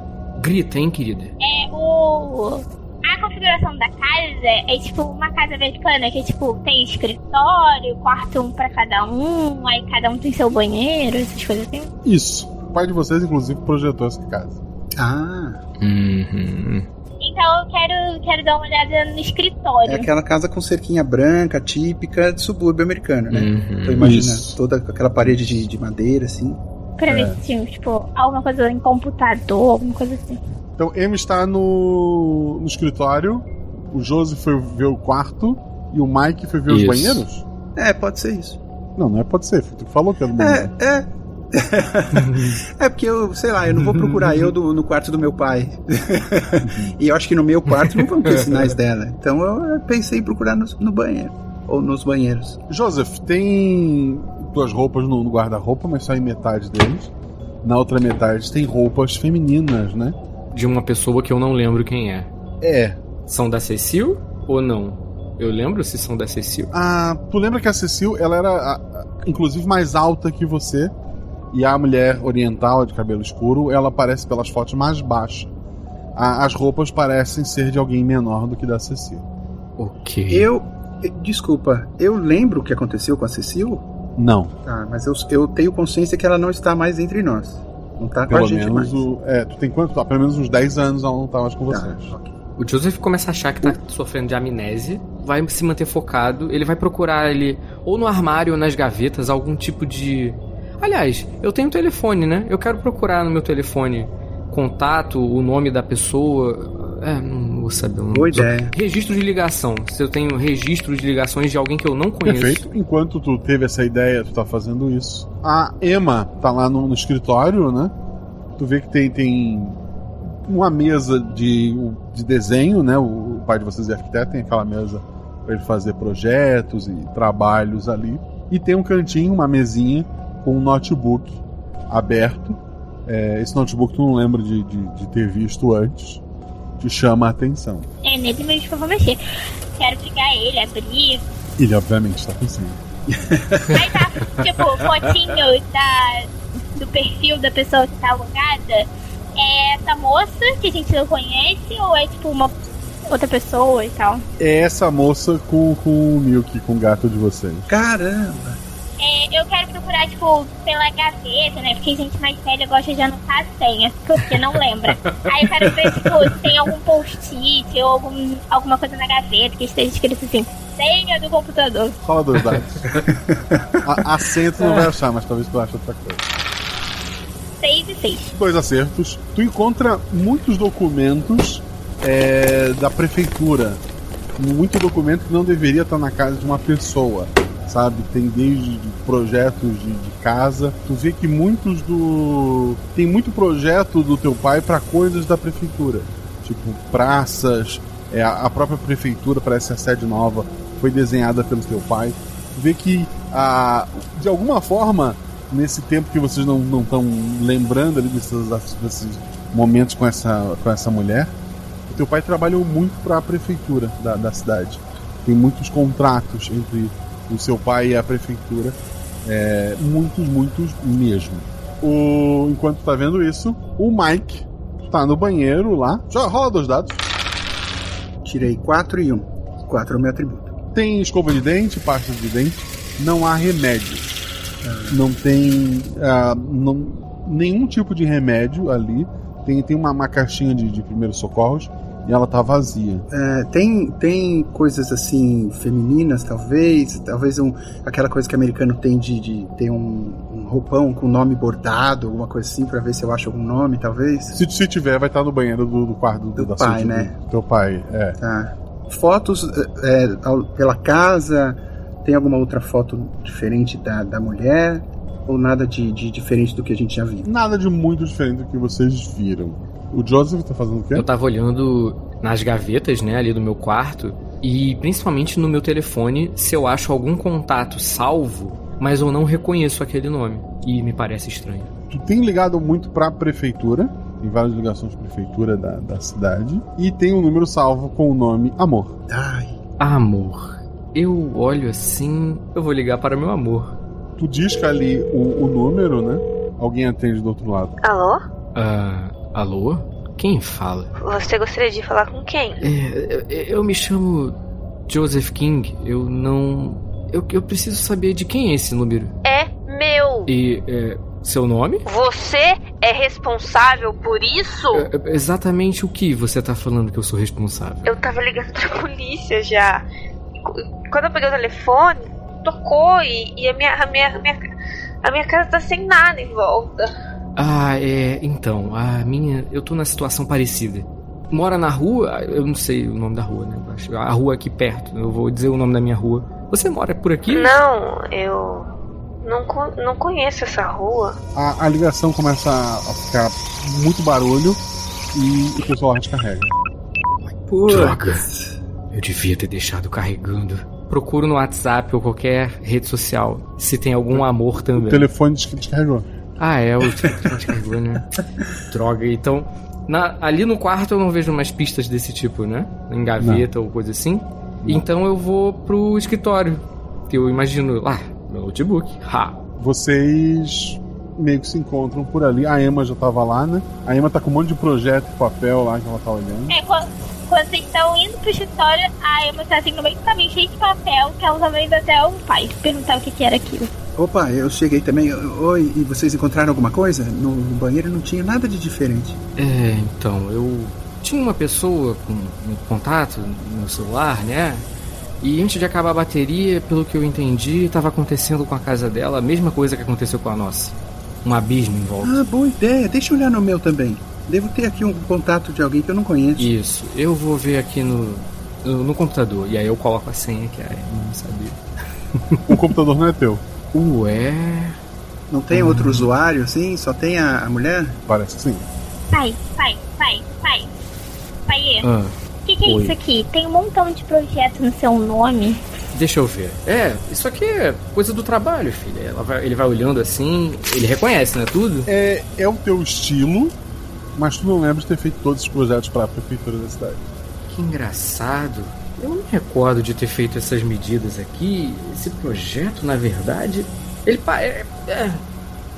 grita, hein, querida? É o. A configuração da casa é tipo uma casa americana que tipo tem escritório, quarto um pra cada um, aí cada um tem seu banheiro, essas coisas assim. Isso. O pai de vocês, inclusive, projetou essa casa. Ah. Uhum. Então eu quero, quero dar uma olhada no escritório. É aquela casa com cerquinha branca, típica de subúrbio americano, né? Uhum. Tô imaginando. Isso. Toda aquela parede de, de madeira, assim. Pra ver É. se tinha, tipo, alguma coisa em computador, alguma coisa assim. Então, M está no, no escritório, o Josi foi ver o quarto e o Mike foi ver os Isso. banheiros? É, pode ser isso. Não, não é pode ser, tu falou que era do É, banheiro. é. é porque eu, sei lá, eu não vou procurar eu do- no quarto do meu pai. e eu acho que no meu quarto não vão ter sinais dela. Então eu pensei em procurar no, no banheiro. Ou nos banheiros. Joseph, tem tuas roupas no, no guarda-roupa, mas só em metade deles. Na outra metade tem roupas femininas, né? De uma pessoa que eu não lembro quem é. É. São da Cecil ou não? Eu lembro se são da Cecil. Ah, tu lembra que a Cecil, ela era, a- a- inclusive, mais alta que você. E a mulher oriental, de cabelo escuro, ela parece pelas fotos mais baixa. A- as roupas parecem ser de alguém menor do que da Cecil. Ok. Eu. Desculpa, eu lembro o que aconteceu com a Cecil? Não. Tá, mas eu, eu tenho consciência que ela não está mais entre nós. Não tá com a Pelo gente menos mais. o. É, tu tem quanto? Ah, pelo menos uns 10 anos ela não tá mais com Tá, vocês. O Joseph começa a achar que tá sofrendo de amnésia, vai se manter focado, ele vai procurar ele ou no armário ou nas gavetas algum tipo de. Aliás, eu tenho um telefone, né? Eu quero procurar no meu telefone contato, o nome da pessoa. É, não vou saber o nome. Boa ideia. Registro de ligação. Se eu tenho registro de ligações de alguém que eu não conheço. Perfeito. Enquanto tu teve essa ideia, tu tá fazendo isso. A Emma tá lá no, no escritório, né? Tu vê que tem, tem uma mesa de, de desenho, né? O, o pai de vocês é arquiteto, tem aquela mesa para ele fazer projetos e trabalhos ali. E tem um cantinho, uma mesinha com um notebook aberto. É, esse notebook tu não lembra de, de, de ter visto antes. Te chama a atenção. É nele mesmo que eu vou mexer. Quero pegar ele, abrir. Ele obviamente está pensando. Aí tá, tipo, fotinho da, do perfil da pessoa que tá alugada. É essa moça que a gente não conhece ou é tipo uma outra pessoa e tal? É essa moça com, com o Milk, com o gato de vocês. Caramba! É, eu quero procurar, tipo, pela gaveta, né? Porque gente mais velha gosta de anotar a senha, porque não lembra. Aí eu quero ver, tipo, se tem algum post-it ou algum, alguma coisa na gaveta que esteja escrito assim, senha do computador. Fala dois dados. a, acento não vai achar, mas talvez tu ache outra coisa. Seis e seis. Dois acertos. Tu encontra muitos documentos é, da prefeitura. Muito documento que não deveria estar na casa de uma pessoa. Sabe? Tem desde projetos de, de, casa. Tu vê que muitos do. Tem muito projeto do teu pai para coisas da prefeitura. Tipo, praças. É, a própria prefeitura, parece a sede nova, foi desenhada pelo teu pai. Tu vê que, a, de alguma forma, nesse tempo que vocês não estão lembrando ali desses, desses momentos com essa, com essa mulher, o teu pai trabalhou muito para a prefeitura da, da cidade. Tem muitos contratos entre o seu pai e a prefeitura. É, muitos, muitos mesmo. O, enquanto tá vendo isso, o Mike tá no banheiro lá. Já rola dois dados. Tirei 4 e 1. Um. 4 é o meu atributo. Tem escova de dente, pasta de dente. Não há remédios. Ah. Não tem ah, não, nenhum tipo de remédio ali. Tem, tem uma, uma caixinha de, de primeiros socorros e ela tá vazia. É, tem, tem coisas assim femininas, talvez, talvez um, aquela coisa que o americano tem de, de ter um, um roupão com nome bordado, alguma coisa assim, para ver se eu acho algum nome, talvez. Se, se tiver, vai estar no banheiro do, do quarto do, do da pai, né? Do teu pai, é. Tá. Fotos é, pela casa, tem alguma outra foto diferente da, da mulher? Ou nada de, de diferente do que a gente já viu? Nada de muito diferente do que vocês viram. O Joseph tá fazendo o quê? Eu tava olhando nas gavetas, né, ali do meu quarto, e principalmente no meu telefone, se eu acho algum contato salvo, mas eu não reconheço aquele nome. E me parece estranho. Tu tem ligado muito pra prefeitura, tem várias ligações de prefeitura da, da cidade, e tem um número salvo com o nome Amor. Ai. Amor. Eu olho assim, eu vou ligar para meu amor. Tu disca ali o, o número, né? Alguém atende do outro lado. Alô? Ah. Alô? Quem fala? Você gostaria de falar com quem? É, eu, eu me chamo Joseph King. Eu não. Eu, eu preciso saber de quem é esse número. É meu. E. É, seu nome? Você é responsável por isso? É, é, exatamente o que você tá falando que eu sou responsável? Eu tava ligando pra polícia já. Quando eu peguei o telefone, tocou e, e a, minha, a, minha, a, minha, a minha casa tá sem nada em volta. Ah, é. Então, a minha. Eu tô na situação parecida. Mora na rua, eu não sei o nome da rua, né? A rua aqui perto, eu vou dizer o nome da minha rua. Você mora por aqui? Não, eu. Não, não conheço essa rua. A, a ligação começa a ficar muito barulho e o pessoal descarrega. Droga! Eu devia ter deixado carregando. Procuro no WhatsApp ou qualquer rede social se tem algum amor também. O telefone descarregou. Ah, é, o descarregou, né? Droga, então. Na, ali no quarto eu não vejo mais pistas desse tipo, né? Em gaveta não. ou coisa assim. Não. Então eu vou pro escritório. Que eu imagino lá, meu notebook. Ha! Vocês meio que se encontram por ali. A Emma já tava lá, né? A Emma tá com um monte de projeto e papel lá que ela tá olhando. É, quando, quando vocês estão indo pro escritório, a Emma tá assim no meio do caminho cheio de papel, que ela tava indo até o pai perguntar o que, que era aquilo. Opa, eu cheguei também. Oi, e vocês encontraram alguma coisa? No, banheiro não tinha nada de diferente. É, então, eu tinha uma pessoa com um contato no celular, né? E antes de acabar a bateria, pelo que eu entendi, estava acontecendo com a casa dela a mesma coisa que aconteceu com a nossa. Um abismo em volta. Ah, boa ideia. Deixa eu olhar no meu também. Devo ter aqui um contato de alguém que eu não conheço. Isso. Eu vou ver aqui no, no, no computador. E aí eu coloco a senha que a não sabia. o computador não é teu. Ué. Não tem outro usuário assim? Só tem a, a mulher? Parece que sim. Pai, pai, pai, pai. Pai, o ah, que, que é isso aqui? Tem um montão de projetos no seu nome. Deixa eu ver. É, isso aqui é coisa do trabalho, filha. Vai, ele vai olhando assim, ele reconhece, né? Tudo. É, é o teu estilo, mas tu não lembra de ter feito todos os projetos para a prefeitura da cidade. Que engraçado. Eu não me recordo de ter feito essas medidas aqui. Esse projeto, na verdade, ele pa é, é,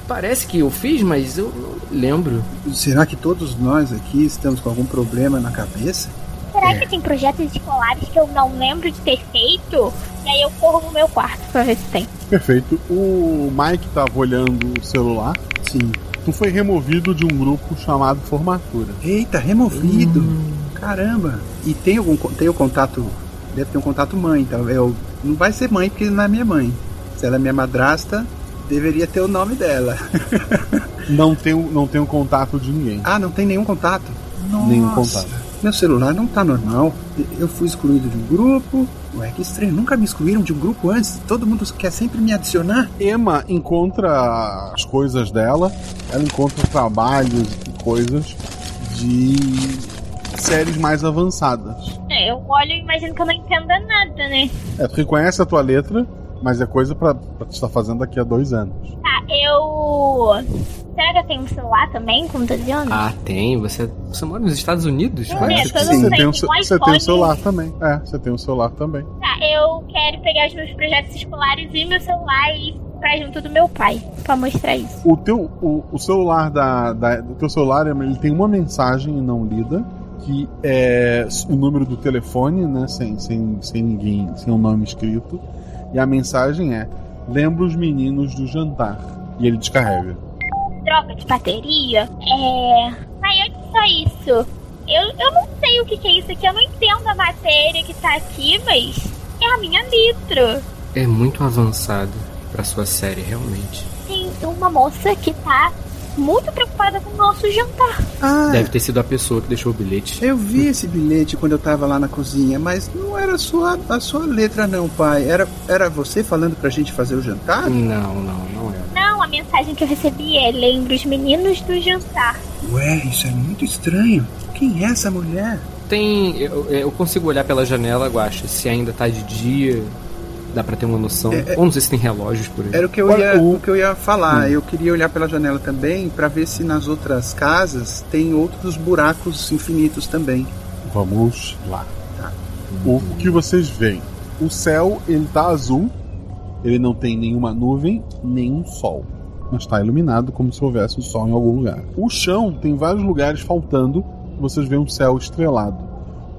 parece que eu fiz, mas eu não lembro. Será que todos nós aqui estamos com algum problema na cabeça? Será é. que tem projetos escolares que eu não lembro de ter feito? E aí eu corro no meu quarto pra ver se tem. Perfeito. O Mike tava olhando o celular. Sim. Tu foi removido de um grupo chamado Formatura. Eita, removido. Hum. Caramba! E tem algum tem o contato? Deve ter um contato mãe, então eu não vai ser mãe porque não é minha mãe. Se ela é minha madrasta, deveria ter o nome dela. não tem não tem um contato de ninguém. Ah, não tem nenhum contato. Nossa. Nenhum contato. Meu celular não tá normal. Eu fui excluído de um grupo. Ué, que estranho. Nunca me excluíram de um grupo antes. Todo mundo quer sempre me adicionar. Emma encontra as coisas dela, ela encontra trabalhos e coisas de séries mais avançadas. É, eu olho e imagino que eu não entenda nada, né? É, tu reconhece a tua letra, mas é coisa pra, pra tu estar fazendo daqui a dois anos. Tá, eu. Será que eu tenho um celular também com 12 anos? Ah, tem. Você, você mora nos Estados Unidos? É, não Você sei, tem, um, você tem um celular também. É, você tem um celular também. Tá, eu quero pegar os meus projetos escolares e meu celular e ir pra junto do meu pai, pra mostrar isso. O teu o, o celular da, da do teu celular ele tem uma mensagem não lida que é o número do telefone, né, sem, sem, sem ninguém, sem um nome escrito. E a mensagem é: lembra os meninos do jantar. E ele descarrega. Troca de bateria? É. Mas olha só isso. Eu, eu não sei o que, que é isso aqui, eu não entendo a matéria que tá aqui, mas é a minha litro. É muito avançado pra sua série, realmente. Tem uma moça que tá muito preocupada com o nosso jantar. Ah, Deve ter sido a pessoa que deixou o bilhete. eu vi esse bilhete quando eu tava lá na cozinha, mas não era a sua, a sua letra não, pai. Era, era você falando pra gente fazer o jantar? Não, não, não é. Não, a mensagem que eu recebi é: lembra os meninos do jantar. Ué, isso é muito estranho. Quem é essa mulher? Tem. Eu, eu consigo olhar pela janela, Guacha, se ainda tá de dia. Dá pra ter uma noção. É, é- Ou não sei se tem relógios por aí. Era o que eu ia, o que eu ia falar. Eu queria olhar pela janela também pra ver se nas outras casas tem outros buracos infinitos também. Vamos lá. O, o que vocês veem? O céu ele tá azul, ele não tem nenhuma nuvem, nenhum sol. Mas está iluminado como se houvesse um sol em algum lugar. O chão tem vários lugares faltando, vocês veem um céu estrelado.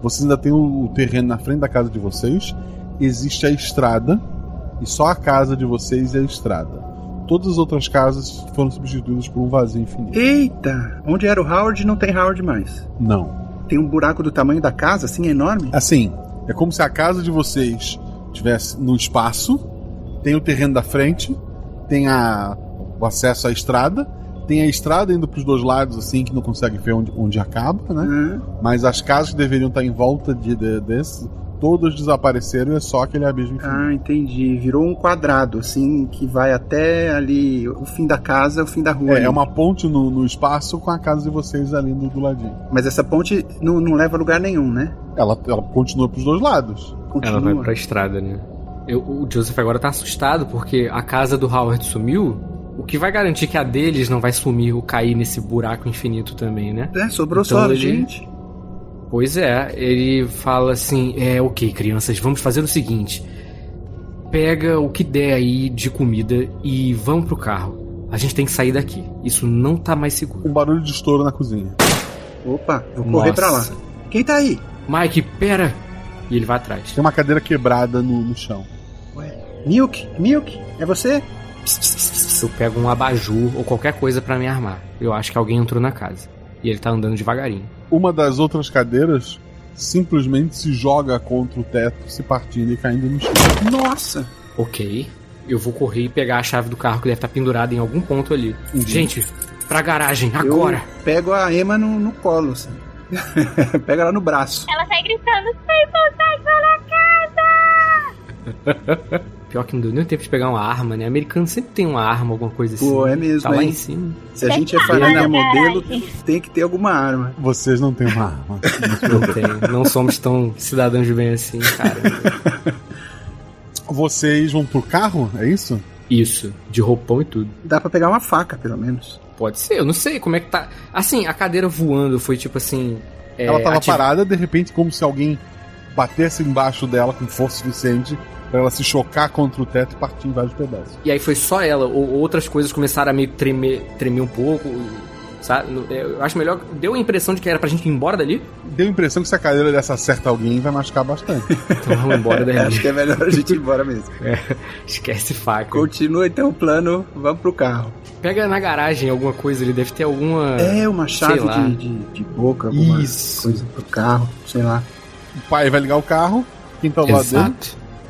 Vocês ainda têm o, o terreno na frente da casa de vocês, existe a estrada, e só a casa de vocês é a estrada. Todas as outras casas foram substituídas por um vazio infinito. Eita! Onde era o Howard não tem Howard mais. Não. Tem um buraco do tamanho da casa, assim, enorme? Assim, é como se a casa de vocês tivesse no espaço, tem o terreno da frente, tem a, o acesso à estrada, tem a estrada indo para os dois lados, assim, que não consegue ver onde, onde acaba, né? Mas as casas que deveriam estar em volta de, de- desse, todas desapareceram e é só aquele abismo infinito. Ah, entendi. Virou um quadrado, assim, que vai até ali, o fim da casa, o fim da rua. É, ali. é uma ponte no, no espaço com a casa de vocês ali no, do ladinho. Mas essa ponte não, não leva a lugar nenhum, né? Ela, ela continua para os dois lados. Ela vai pra estrada, né? Eu- o Joseph agora tá assustado porque a casa do Howard sumiu. O que vai garantir que a deles não vai sumir ou cair nesse buraco infinito também, né? É, sobrou Então só a ele- gente. Pois é, ele fala assim: é ok, crianças, vamos fazer o seguinte: pega o que der aí de comida e vamos pro carro. A gente tem que sair daqui. Isso não tá mais seguro. Um barulho de estouro na cozinha. Opa, vou correr pra lá. Quem tá aí? Mike, pera! E ele vai atrás. Tem uma cadeira quebrada no, no chão. Milk? Milk? É você? Eu pego um abajur ou qualquer coisa pra me armar. Eu acho que alguém entrou na casa. E ele tá andando devagarinho. Uma das outras cadeiras simplesmente se joga contra o teto, se partindo e caindo no chão. Nossa! Ok. Eu vou correr e pegar a chave do carro que deve estar pendurada em algum ponto ali. Gente, pra garagem, agora! Eu pego a Emma no, no colo, assim. Pega ela no braço. Ela sai gritando: sai, sai pela casa! Pior que não deu nem tempo de pegar uma arma, né? Americano sempre tem uma arma, alguma coisa assim. Pô, é mesmo, Tá lá hein? em cima. Se a gente é família modelo, tem que ter alguma arma. Vocês não têm uma arma. Não tem. Não somos tão cidadãos de bem assim, cara. Vocês vão pro carro? É isso? Isso, de roupão e tudo. Dá pra pegar uma faca, pelo menos. Pode ser, eu não sei como é que tá. Assim, a cadeira voando foi tipo assim. é, ela tava ativ- parada, de repente, como se alguém batesse embaixo dela com força suficiente pra ela se chocar contra o teto e partir em vários pedaços. E aí foi só ela, ou outras coisas começaram a meio tremer, tremer um pouco, sabe? Eu acho melhor. Deu a impressão de que era pra gente ir embora dali. Deu a impressão que se a cadeira dessa acerta alguém, vai machucar bastante. Então vamos embora dali. Acho que é melhor a gente ir embora mesmo. É, esquece faca. Continua então o plano, vamos pro carro. Pega na garagem alguma coisa, ele deve ter alguma. É, uma chave de, de, de boca, alguma Isso. coisa pro carro, sei lá. O pai vai ligar o carro, quem tá ao lado dele?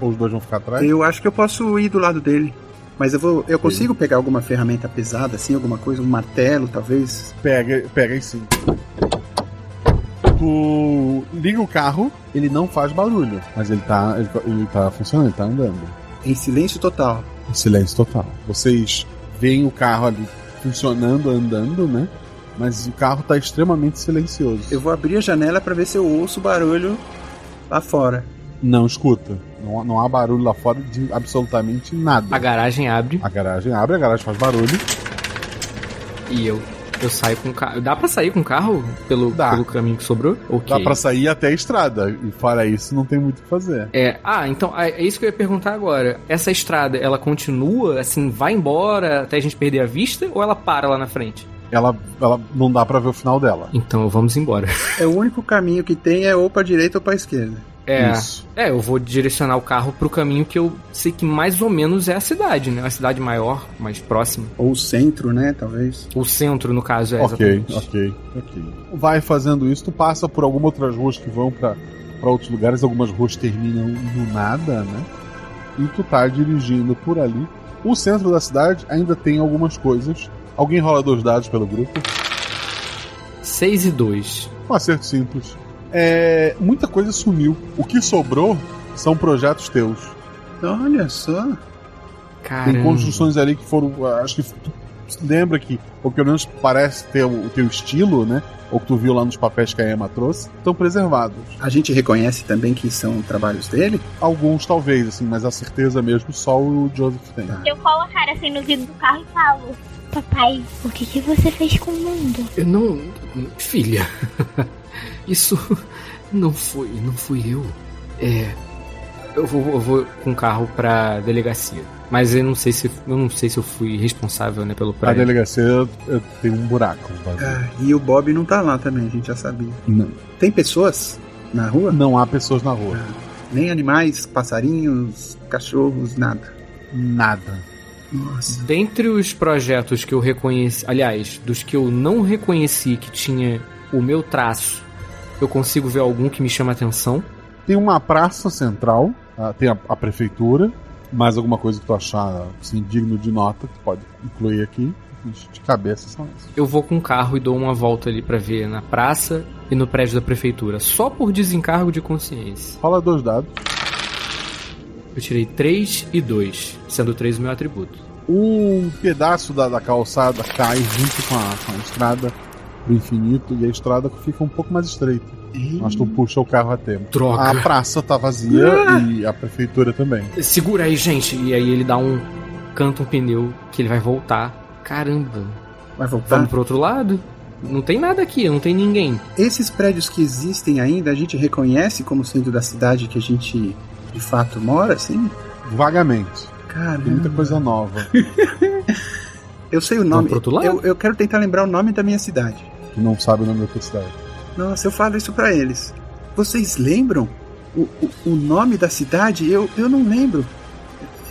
Ou os dois vão ficar atrás? Eu acho que eu posso ir do lado dele. Mas eu vou. Eu consigo pegar alguma ferramenta pesada, assim, alguma coisa, um martelo, talvez. Pega, pega aí sim. Tu liga o carro, ele não faz barulho, mas ele tá, ele, ele tá funcionando, ele tá andando. Em silêncio total. Em silêncio total. Vocês veem o carro ali funcionando, andando, né? Mas o carro tá extremamente silencioso. Eu vou abrir a janela para ver se eu ouço o barulho lá fora. Não escuta. Não, não há barulho lá fora de absolutamente nada. A garagem abre. A garagem abre, a garagem faz barulho. E eu eu saio com o carro. Dá pra sair com o carro pelo, pelo caminho que sobrou? Ok. Dá pra sair até a estrada. E fora isso, não tem muito o que fazer. É. Ah, então é isso que eu ia perguntar agora. Essa estrada, ela continua, assim, vai embora até a gente perder a vista? Ou ela para lá na frente? Ela, ela não dá pra ver o final dela. Então vamos embora. É o único caminho que tem é ou pra direita ou pra esquerda. É, Isso. é, eu vou direcionar o carro pro caminho que eu sei que mais ou menos é a cidade, né? A cidade maior, mais próxima. Ou o centro, né? Talvez. O centro, no caso, é Ok, exatamente. ok, ok. Vai fazendo isso, tu passa por algumas outras ruas que vão pra outros lugares, algumas ruas terminam no nada, né? E tu tá dirigindo por ali. O centro da cidade ainda tem algumas coisas. Alguém rola dois dados pelo grupo. 6 e 2. Um acerto simples. É, muita coisa sumiu. O que sobrou são projetos teus. Olha só. Tem construções ali que foram. Acho que tu lembra que, ou pelo menos parece ter o, o teu estilo, né? Ou que tu viu lá nos papéis que a Emma trouxe, estão preservados. A gente reconhece também que são trabalhos dele? Alguns talvez, assim, mas a certeza mesmo só o Joseph tem. Eu colo a cara assim no vidro do carro e falo: Papai, o que, que você fez com o mundo? Eu não. Filha. Isso não foi. Não fui eu. É. Eu vou, eu vou com o carro pra delegacia. Mas eu não sei se eu não sei se eu fui responsável, né, pelo A prédio. delegacia eh, tem um buraco. Ah, e o Bob não tá lá também, a gente já sabia. Não. Tem pessoas na rua? Não há pessoas na rua. Nem animais, passarinhos, cachorros, nada. Nada. Nossa. Dentre os projetos que eu reconheci, aliás, dos que eu não reconheci que tinha o meu traço, eu consigo ver algum que me chama atenção. Tem uma praça central, ah, tem a, a prefeitura, mais alguma coisa que tu achar assim, digno de nota, que tu pode incluir aqui. De cabeça são essas. Eu vou com o carro e dou uma volta ali pra ver na praça e no prédio da prefeitura, só por desencargo de consciência. Rola dois dados. Eu tirei 3 e 2, sendo 3 o meu atributo. Um pedaço da, da calçada cai junto com a, com a estrada pro infinito e a estrada fica um pouco mais estreita. Mas tu puxa o carro a tempo. Droga. A praça tá vazia Ah. e a prefeitura também. Segura aí, gente! E aí ele dá um. canta um pneu que ele vai voltar. Caramba! Vai voltar? Vamos pro outro lado? Não tem nada aqui, não tem ninguém. Esses prédios que existem ainda, a gente reconhece como sendo da cidade que a gente de fato mora, assim? Vagamente. Caramba. Tem muita coisa nova. Eu sei o nome. pro outro lado? Eu, eu quero tentar lembrar o nome da minha cidade. Tu não sabe o nome da tua cidade. Nossa, eu falo isso pra eles. Vocês lembram o, o, o nome da cidade? Eu, eu não lembro.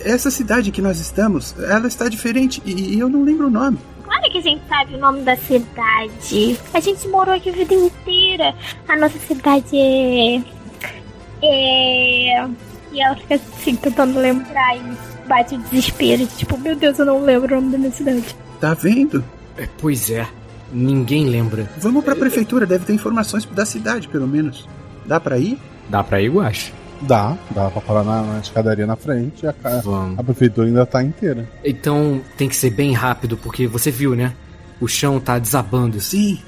Essa cidade que nós estamos, ela está diferente e, e eu não lembro o nome. Claro que a gente sabe o nome da cidade. A gente morou aqui a vida inteira. A nossa cidade é. É. E ela fica assim, tentando lembrar e bate o desespero. Tipo, meu Deus, eu não lembro o nome da minha cidade. Tá vendo? É, pois é, ninguém lembra. Vamos pra prefeitura, deve ter informações da cidade, pelo menos. Dá pra ir? Dá pra ir, eu acho. Dá, dá pra parar na, na escadaria na frente e a, a prefeitura ainda tá inteira. Então tem que ser bem rápido, porque você viu, né? O chão tá desabando. Sim.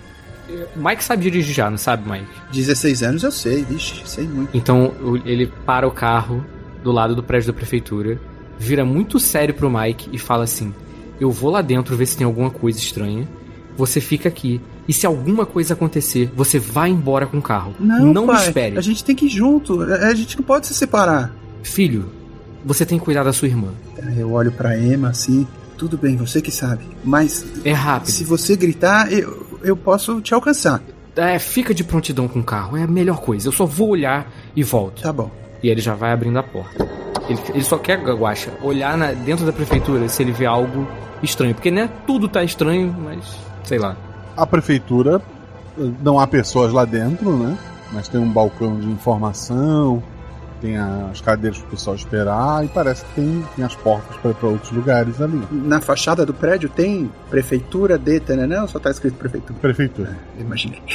O Mike sabe dirigir já, não sabe, Mike? 16 anos eu sei, vixe, sei muito. Então ele para o carro do lado do prédio da prefeitura, vira muito sério pro Mike e fala assim: Eu vou lá dentro ver se tem alguma coisa estranha. Você fica aqui. E se alguma coisa acontecer, você vai embora com o carro. Não, não pai, espere. A gente tem que ir junto. A a gente não pode se separar. Filho, você tem que cuidar da sua irmã. Eu olho pra Emma assim. Tudo bem, você que sabe. Mas É rápido. se você gritar, eu, eu posso te alcançar. É, fica de prontidão com o carro. É a melhor coisa. Eu só vou olhar e volto. Tá bom. E ele já vai abrindo a porta. Ele, ele só quer, Guacha, olhar na- dentro da prefeitura se ele vê algo estranho. Porque, né, tudo tá estranho, mas sei lá. A prefeitura, não há pessoas lá dentro, né? Mas tem um balcão de informação, tem as cadeiras pro pessoal esperar e parece que tem, tem as portas para ir pra outros lugares ali. Na fachada do prédio tem prefeitura de Tananã, só tá escrito prefeitura? Prefeitura. Imaginei.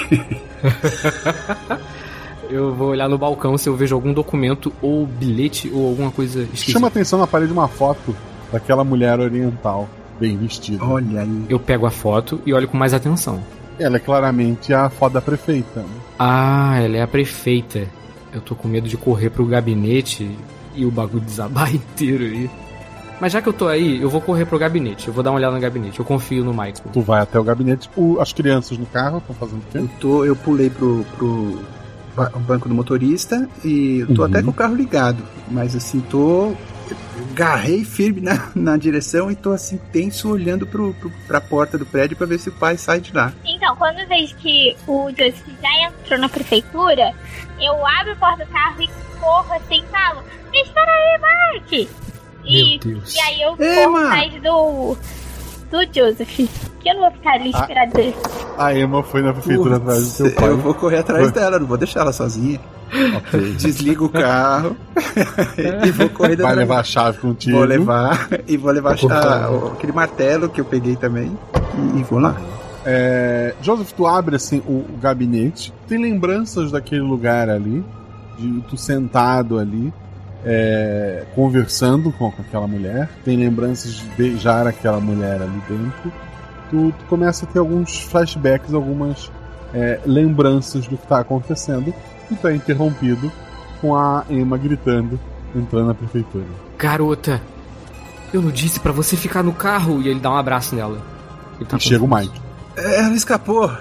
Eu vou olhar no balcão se eu vejo algum documento ou bilhete ou alguma coisa esquisita. Chama atenção na parede uma foto daquela mulher oriental, bem vestida. Olha aí. Eu pego a foto e olho com mais atenção. Ela é claramente a foda prefeita. né? Ah, ela é a prefeita. Eu tô com medo de correr pro gabinete e o bagulho desabar inteiro aí. Mas já que eu tô aí, eu vou correr pro gabinete. Eu vou dar uma olhada no gabinete. Eu confio no Michael. Tu vai até o gabinete. O- as crianças no carro estão fazendo o quê? Eu, tô, eu pulei pro, pro ba- banco do motorista e tô Uhum. até com o carro ligado. Mas assim, tô. Garrei firme na, na direção e tô assim, tenso, olhando pro, pro, pra porta do prédio pra ver se o pai sai de lá. Então, quando eu vejo que o Joseph já entrou na prefeitura, eu abro a porta do carro e corro assim e falo: Me espera aí, Mike! E, Meu Deus. e aí eu Ei, corro atrás do, do Joseph. Que eu não vou ficar ali Ah. esperando ele. A Emma foi na prefeitura atrás do teu pai. Eu vou correr atrás Foi. dela, não vou deixar ela sozinha. Ok. Desligo o carro e vou correr Vai levar a chave contigo. Vou levar e vou levar Por a- o- aquele martelo que eu peguei também e, e vou lá. É, Joseph, tu abre assim o, o gabinete, tem lembranças daquele lugar ali, de tu sentado ali, é, conversando com, aquela mulher, tem lembranças de beijar aquela mulher ali dentro. Tu, tu começa a ter alguns flashbacks, algumas é, lembranças do que está acontecendo, e tu é interrompido com a Emma gritando, entrando na prefeitura. Garota, eu não disse pra você ficar no carro. E ele dá um abraço nela. Ele tá e chega o. Mike. É, Ela escapou.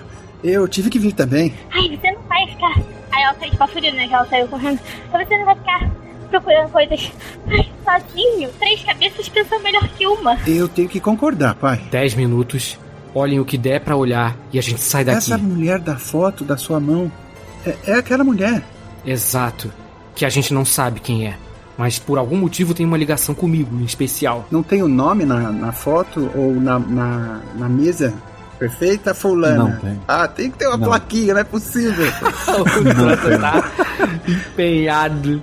Eu tive que vir também. Ai, você não vai ficar. Aí ela saiu tipo né? Que ela saiu correndo. Mas você não vai ficar procurando coisas sozinho. Três cabeças pensam melhor que uma. Eu tenho que concordar, pai. Dez minutos. Olhem o que der pra olhar e a gente sai daqui. Essa mulher da foto da sua mão é, é aquela mulher. Exato. Que a gente não sabe quem é. Mas por algum motivo tem uma ligação comigo, em especial. Não tem o nome na, na foto ou na, na, na mesa? Perfeita fulana. Não tem. Ah, tem que ter uma Não. plaquinha, não é possível. o Jonathan tá empenhado.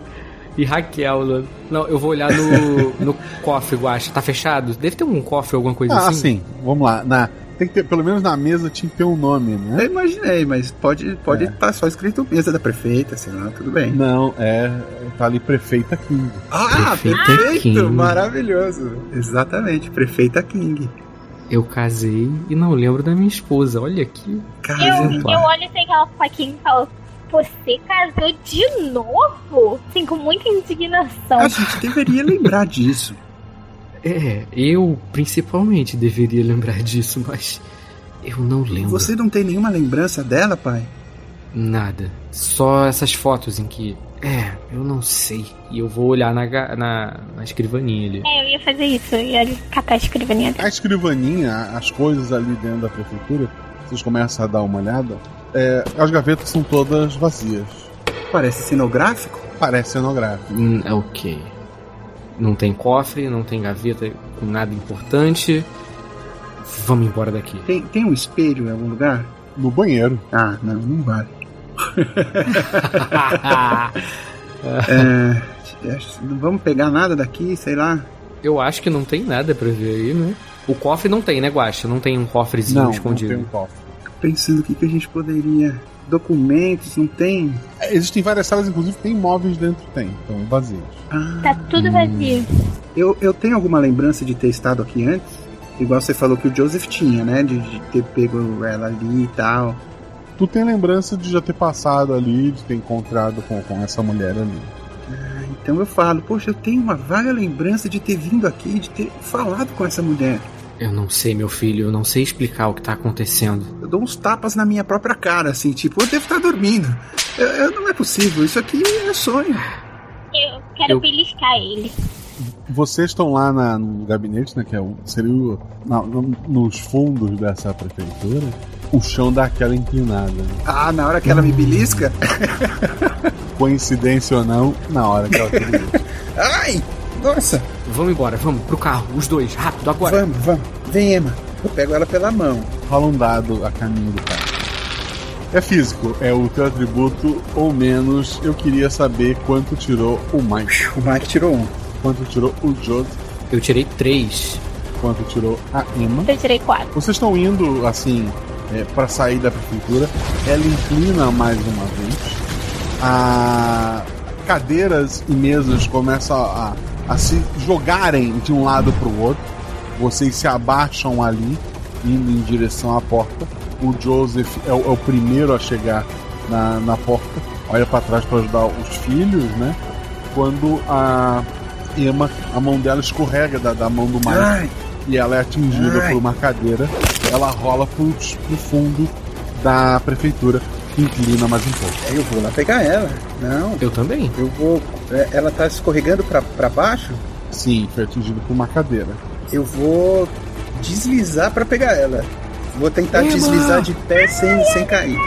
E Raquel, né? Não, eu vou olhar no, no cofre, Guacha. Tá fechado? Deve ter um cofre, alguma coisa Ah, assim. sim, vamos lá. Na, tem que ter, pelo menos na mesa tinha que ter um nome, né? Eu imaginei, mas pode pode É. estar só escrito mesa da prefeita, sei lá, tudo bem. Não, é. Tá ali prefeita King. Ah, Prefeita perfeito! King. Maravilhoso. Exatamente, prefeita King. Eu casei e não lembro da minha esposa. Olha aqui. Eu, eu olho assim aquela faquinha e falo: Você casou de novo? Assim, com muita indignação. A gente deveria lembrar disso. É, eu principalmente deveria lembrar disso, mas eu não lembro. Você não tem nenhuma lembrança dela, pai? Nada. Só essas fotos em que. É, eu não sei. E eu vou olhar na, na, na escrivaninha ali. É, eu ia fazer isso. Eu ia catar a escrivaninha dela. A escrivaninha, as coisas ali dentro da prefeitura, vocês começam a dar uma olhada. É, as gavetas são todas vazias. Parece cenográfico? Parece cenográfico. Hum, é ok. Não tem cofre, não tem gaveta com nada importante. Vamos embora daqui. Tem, tem um espelho em algum lugar? No banheiro. Ah, não, não vale. É, acho- não vamos pegar nada daqui, sei lá. eu acho que não tem nada pra ver aí, né? O cofre não tem, né, Guacha? Não tem um cofrezinho Não, escondido. não tem um cofre. Pensando o que, que a gente poderia. Documentos, não tem? É, Existem várias salas, inclusive tem móveis dentro, tem, estão vazios. Ah, Tá tudo vazio. eu, eu tenho alguma lembrança de ter estado aqui antes? Igual você falou que o Joseph tinha, né? De, de ter pego ela ali e tal. Tu tem lembrança de já ter passado ali, de ter encontrado com, com essa mulher ali. Então eu falo, poxa, eu tenho uma vaga lembrança de ter vindo aqui, de ter falado com essa mulher. Eu não sei, meu filho, eu não sei explicar o que tá acontecendo. Eu dou uns tapas na minha própria cara, assim, tipo, eu devo estar dormindo. Eu, eu- não é possível, isso aqui é sonho. Eu quero Eu- beliscar ele. Vocês estão lá na- no gabinete, né? Que é o, seria o, na- no- nos fundos dessa prefeitura. O chão dá aquela inclinada. né? Ah, na hora que ela me belisca. Coincidência ou não, na hora que ela te belisca. Ai! Nossa! Vamos embora, vamos pro carro, os dois, rápido, agora. Vamos, vamos. Vem, Emma. Eu pego ela pela mão. Rola um dado a caminho do carro. É físico, é o teu atributo ou menos. Eu queria saber quanto tirou o Mike. O Mike tirou um. Quanto tirou o Joseph. Eu tirei três. Quanto tirou a Emma. Eu tirei quatro. Vocês estão indo, assim, é, para sair da prefeitura. Ela inclina mais uma vez. A cadeiras e mesas começam a, a se jogarem de um lado para o outro. Vocês se abaixam ali, indo em direção à porta. O Joseph é o, é o primeiro a chegar na, na porta. Olha para trás para ajudar os filhos, né? Quando a Emma, a mão dela escorrega da, da mão do Mike e ela é atingida por uma cadeira. Ela rola pro, pro fundo da prefeitura, inclina mais um pouco. Eu vou lá pegar ela. Não. Eu também. Eu vou. é, Ela tá escorregando pra, pra baixo? Sim, foi atingido por uma cadeira. Eu vou deslizar pra pegar ela. Vou tentar Emma! deslizar de pé sem, sem cair.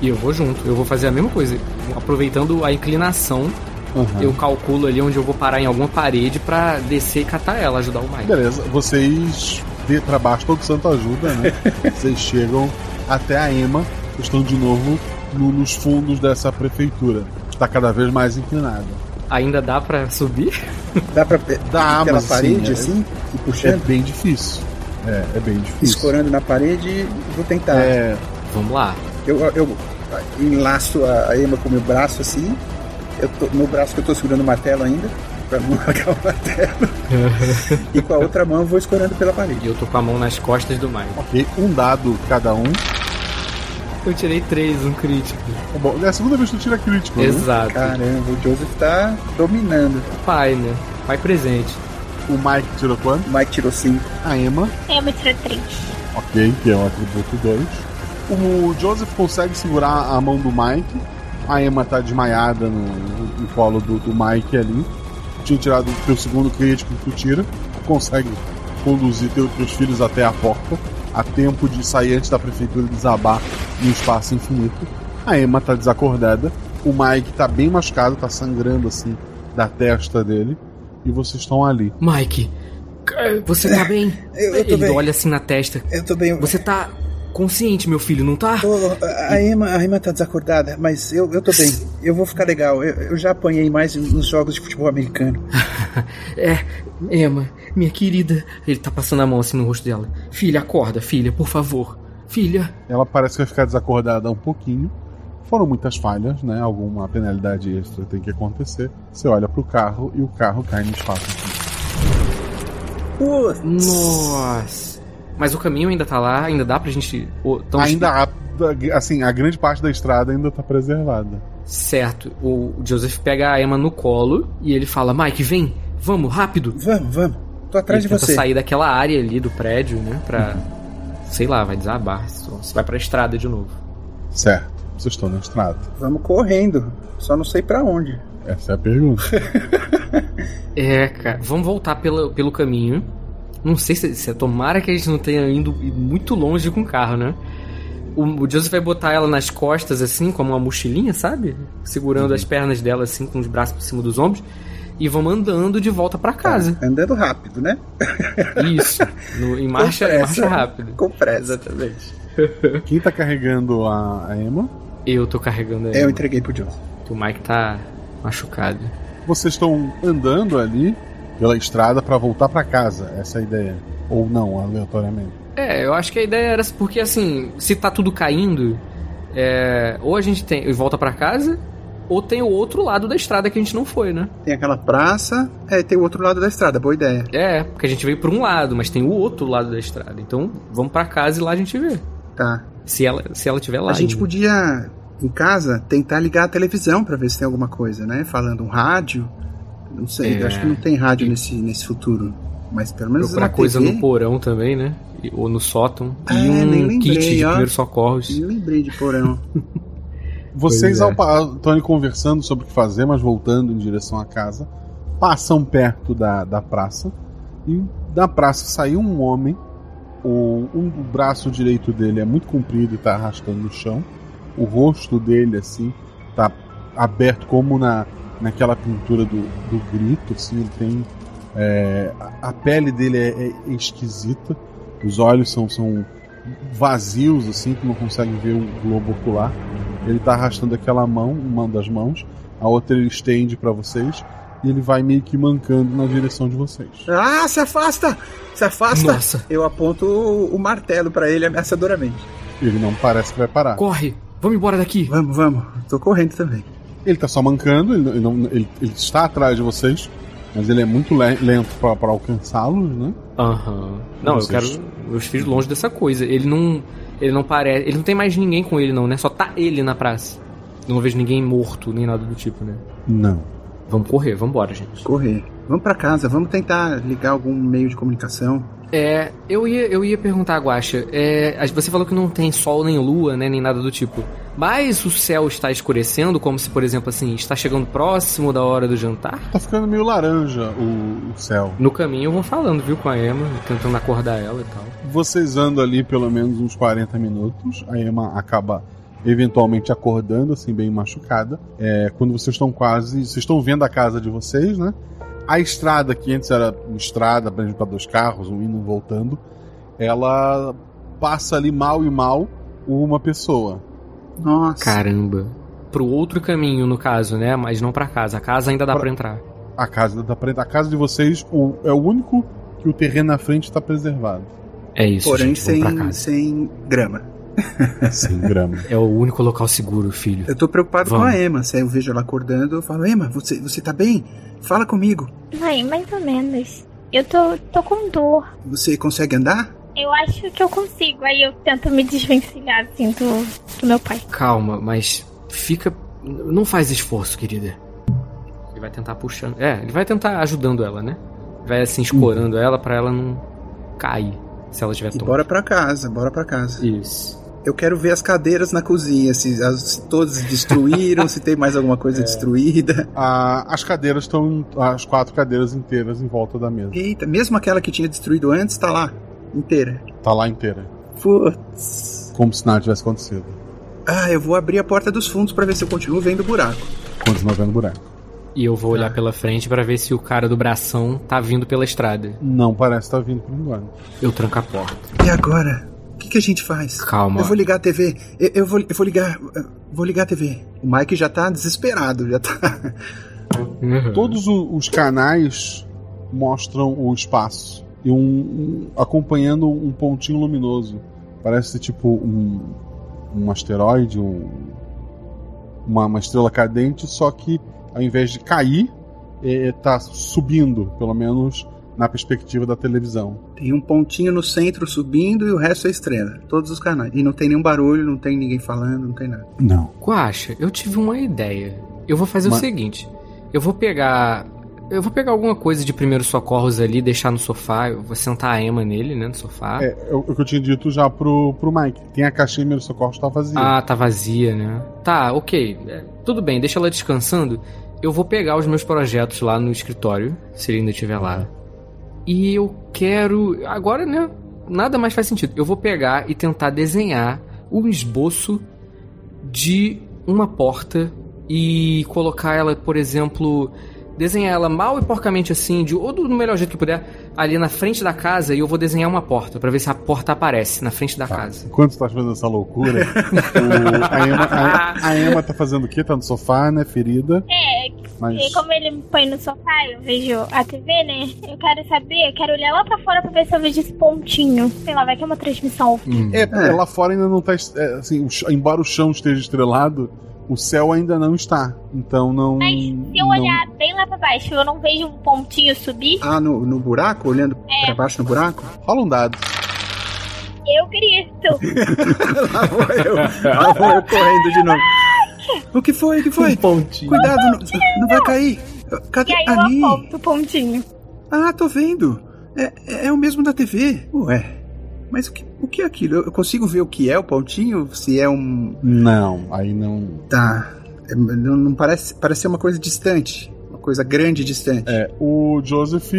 E eu vou junto. Eu vou fazer a mesma coisa. Aproveitando a inclinação, Uhum. eu calculo ali onde eu vou parar em alguma parede pra descer e catar ela, ajudar o Mike. Beleza, vocês de pra baixo todo santo ajuda, né? vocês chegam até a Ema, estão de novo no- nos fundos dessa prefeitura. Está cada vez mais inclinada. Ainda dá pra subir? Dá pra Dá, pela parede é- assim? E É puxando? bem difícil. É, é bem difícil. Escorando na parede e vou tentar. É, Vamos lá. Eu, eu enlaço a, a Emma com o meu braço assim. Eu tô, no braço que eu tô segurando o martelo ainda. Pra não largar o martelo. e com a outra mão eu vou escorando pela parede. E eu tô com a mão nas costas do Mike. ok, um dado cada um. Eu tirei três, um crítico. Tá Bom, é a segunda vez que tu tira crítico, né? Exato. Caramba, o Joseph tá dominando. Pai, né? Pai presente. O Mike tirou quanto? O Mike tirou 5. A Emma, Eu me tirei três. ok, que é o atributo 2. O Joseph consegue segurar a mão do Mike. A Emma tá desmaiada no, no colo do, do Mike ali. Tinha tirado o teu segundo crítico que tu tira. Consegue conduzir teu, teus filhos até a porta. A tempo de sair antes da prefeitura desabar no espaço infinito. A Emma tá desacordada. O Mike tá bem machucado, tá sangrando assim da testa dele. E vocês estão ali. Mike, você tá bem? Eu- eu tô Ele bem. olha assim na testa. Eu tô bem. Você tá consciente, meu filho, não tá? Tô- a, Emma, a Emma tá desacordada, mas eu, eu tô bem. Eu vou ficar legal. Eu, eu já apanhei mais nos jogos de futebol americano. É, Emma, minha querida. Ele tá passando a mão assim no rosto dela. Filha, acorda, filha, por favor. Filha. Ela parece que vai ficar desacordada um pouquinho. Foram muitas falhas, né? Alguma penalidade extra tem que acontecer. Você olha pro carro e o carro cai no espaço. Nossa. Mas o caminho ainda tá lá, ainda dá pra gente. Tão- ainda há, assim, a grande parte da estrada ainda tá preservada. Certo. O Joseph pega a Emma no colo e ele fala: Mike, vem, vamos, rápido. Vamos, vamos. Tô atrás ele de você. sair daquela área ali do prédio, né? Pra. Sei lá, vai desabar. Você vai pra estrada de novo. Certo, vocês estão na estrada. Vamos correndo. Só não sei pra onde. Essa é a pergunta. É, cara. Vamos voltar pelo, pelo caminho. Não sei se, se tomara que a gente não tenha ido muito longe com o carro, né? O, o Joseph vai botar ela nas costas, assim, como uma mochilinha, sabe? Segurando as pernas dela, assim, com os braços por cima dos ombros. E vamos andando de volta pra casa. Andando rápido, né? Isso. No- em marcha, em pressa. marcha rápida. Com pressa. Exatamente. Quem tá carregando a, a Emma? Eu tô carregando ela. Eu entreguei pro Joseph. O Mike tá machucado. Vocês estão andando ali pela estrada pra voltar pra casa. Essa é a ideia. Ou não, aleatoriamente. É, eu acho que a ideia era porque assim, se tá tudo caindo, é, ou a gente tem volta pra casa, ou tem o outro lado da estrada que a gente não foi, né? Tem aquela praça, é, e tem o outro lado da estrada. Boa ideia. É, porque a gente veio por um lado, mas tem o outro lado da estrada. Então, vamos pra casa e lá a gente vê. Tá. Se ela, se ela tiver lá. a gente ainda. podia, em casa, tentar ligar a televisão pra ver se tem alguma coisa, né? Falando um rádio. Não sei, É. eu acho que não tem rádio nesse, nesse futuro. Mas pelo menos procurar coisa TV. no porão também, né? E- Ou no sótão. Ah, e um nem lembrei, kit de ó. primeiros socorros. Nem lembrei de porão. Vocês é. ao conversando sobre o que fazer, mas voltando em direção à casa, passam perto da, da praça e da praça saiu um homem. O, um, o braço direito dele é muito comprido e está arrastando no chão. O rosto dele, assim, tá aberto como na, naquela pintura do, do grito, assim, ele tem. é, a- a pele dele é, é esquisita, os olhos são, são vazios, assim, que não consegue ver o globo ocular. Ele tá arrastando aquela mão, uma das mãos, a outra ele estende para vocês e ele vai meio que mancando na direção de vocês. Ah, se afasta! Se afasta! Nossa. Eu aponto o, o martelo pra ele ameaçadoramente. Ele não parece que vai parar. Corre! Vamos embora daqui! Vamos, vamos. Tô correndo também. Ele tá só mancando, ele, não- ele- ele está atrás de vocês, mas ele é muito le- lento pra pra alcançá-los, né? Aham. Não, eu quero meus filhos longe dessa coisa. Ele não. Ele não parece. Ele não tem mais ninguém com ele, não, né? Só tá ele na praça. Eu não vejo ninguém morto, nem nada do tipo, né? Não. Vamos correr, vamos embora, gente. Correr. Vamos pra casa, vamos tentar ligar algum meio de comunicação. É, eu ia, eu ia perguntar, Guaxa. É, você falou que não tem sol nem lua, né? Nem nada do tipo. Mas o céu está escurecendo, como se, por exemplo, assim, está chegando próximo da hora do jantar? Tá ficando meio laranja o, o céu. No caminho eu vou falando, viu, com a Emma, tentando acordar ela e tal. Vocês andam ali pelo menos uns 40 minutos. A Emma acaba eventualmente acordando, assim, bem machucada. É, quando vocês estão quase. Vocês estão vendo a casa de vocês, né? A estrada, que antes era uma estrada para dois carros, um indo e voltando, ela passa ali mal e mal uma pessoa. Nossa. Caramba. Pro outro caminho, no caso, né? Mas não pra casa. A casa ainda dá pra, entrar. A casa da a casa de vocês o- é o único que o terreno na frente está preservado. É isso, Porém, gente, pra sem, sem grama. Sem grama. É o único local seguro, filho. Eu tô preocupado Vamos. com a Emma. Se eu vejo ela acordando, eu falo, Emma, você, você tá bem? Fala comigo. Vai, mais ou menos. Eu tô, tô com dor. Você consegue andar? Eu acho que eu consigo. Aí eu tento me desvencilhar, assim, do, do meu pai. Calma, mas fica. Não faz esforço, querida. Ele vai tentar puxando. É, ele vai tentar ajudando ela, né? Vai assim, escorando ela pra ela não cair. Se ela tiver E tonta. bora pra casa, bora pra casa. Isso. Eu quero ver as cadeiras na cozinha, se, as- se todas destruíram, se tem mais alguma coisa É. destruída. A- as cadeiras estão. As quatro cadeiras inteiras em volta da mesa. Eita, mesmo aquela que tinha destruído antes, tá lá, inteira. Tá lá inteira. Putz. Como se nada tivesse acontecido. Ah, eu vou abrir a porta dos fundos pra ver se eu continuo vendo o buraco. Continua vendo buraco. E eu vou olhar pela frente pra ver se o cara do bração tá vindo pela estrada. Não parece estar vindo por enquanto. Eu tranco a porta. E agora? O que, que a gente faz? Calma. Eu vou ligar a TV. Eu, eu vou, eu vou ligar. eu Vou ligar a TV. O Mike já tá desesperado, já tá. Todos o- os canais mostram o espaço. E um, um- acompanhando um pontinho luminoso. Parece tipo um, um asteroide, um- uma, uma estrela cadente, só que ao invés de cair, está subindo, pelo menos na perspectiva da televisão. Tem um pontinho no centro subindo e o resto é estrela. Todos os canais. E não tem nenhum barulho, não tem ninguém falando, não tem nada. Não. Guaxa, eu tive uma ideia. Eu vou fazer Ma- o seguinte: eu vou pegar. Eu vou pegar alguma coisa de primeiros socorros ali, deixar no sofá. Eu vou sentar a Emma nele, né? No sofá. É, é o que eu tinha dito já pro, pro Mike. Tem a caixinha de primeiro socorro está vazia. Ah, tá vazia, né? Tá, ok. É, tudo bem, deixa ela descansando. Eu vou pegar os meus projetos lá no escritório, se ele ainda estiver lá. E eu quero. Agora, né? Nada mais faz sentido. Eu vou pegar e tentar desenhar um esboço de uma porta e colocar ela, por exemplo. Desenhar ela mal e porcamente assim, de, ou do melhor jeito que puder, ali na frente da casa, e eu vou desenhar uma porta, pra ver se a porta aparece na frente da casa. Enquanto você tá fazendo essa loucura, o- a, Emma, a, a Emma tá fazendo o quê? Tá no sofá, né? Ferida. É, Mas- e como ele me põe no sofá, eu vejo a TV, né? Eu quero saber, eu quero olhar lá pra fora pra ver se eu vejo esse pontinho. Sei lá, vai que é uma transmissão. É, porque lá fora ainda não tá. é, assim, embora o chão esteja estrelado, o céu ainda não está. Então não. Mas se eu não- olhar bem lá pra baixo, eu não vejo um pontinho subir, Ah, no, no buraco? Olhando É. pra baixo no buraco? Rola um dado. eu grito. lá vou eu. Lá vou eu correndo de novo. O que foi? O que foi? Cuidado, não, não vai cair. Cadê? E aí eu Ali. aponto o pontinho. Ah, tô vendo. É, é, é o mesmo da TV. Ué. Mas o que, o que é aquilo? Eu consigo ver o que é o pontinho? Se é um. Não, aí não. Tá. É, Não, não parece. Parece ser uma coisa distante. Uma coisa grande e distante. É, o Joseph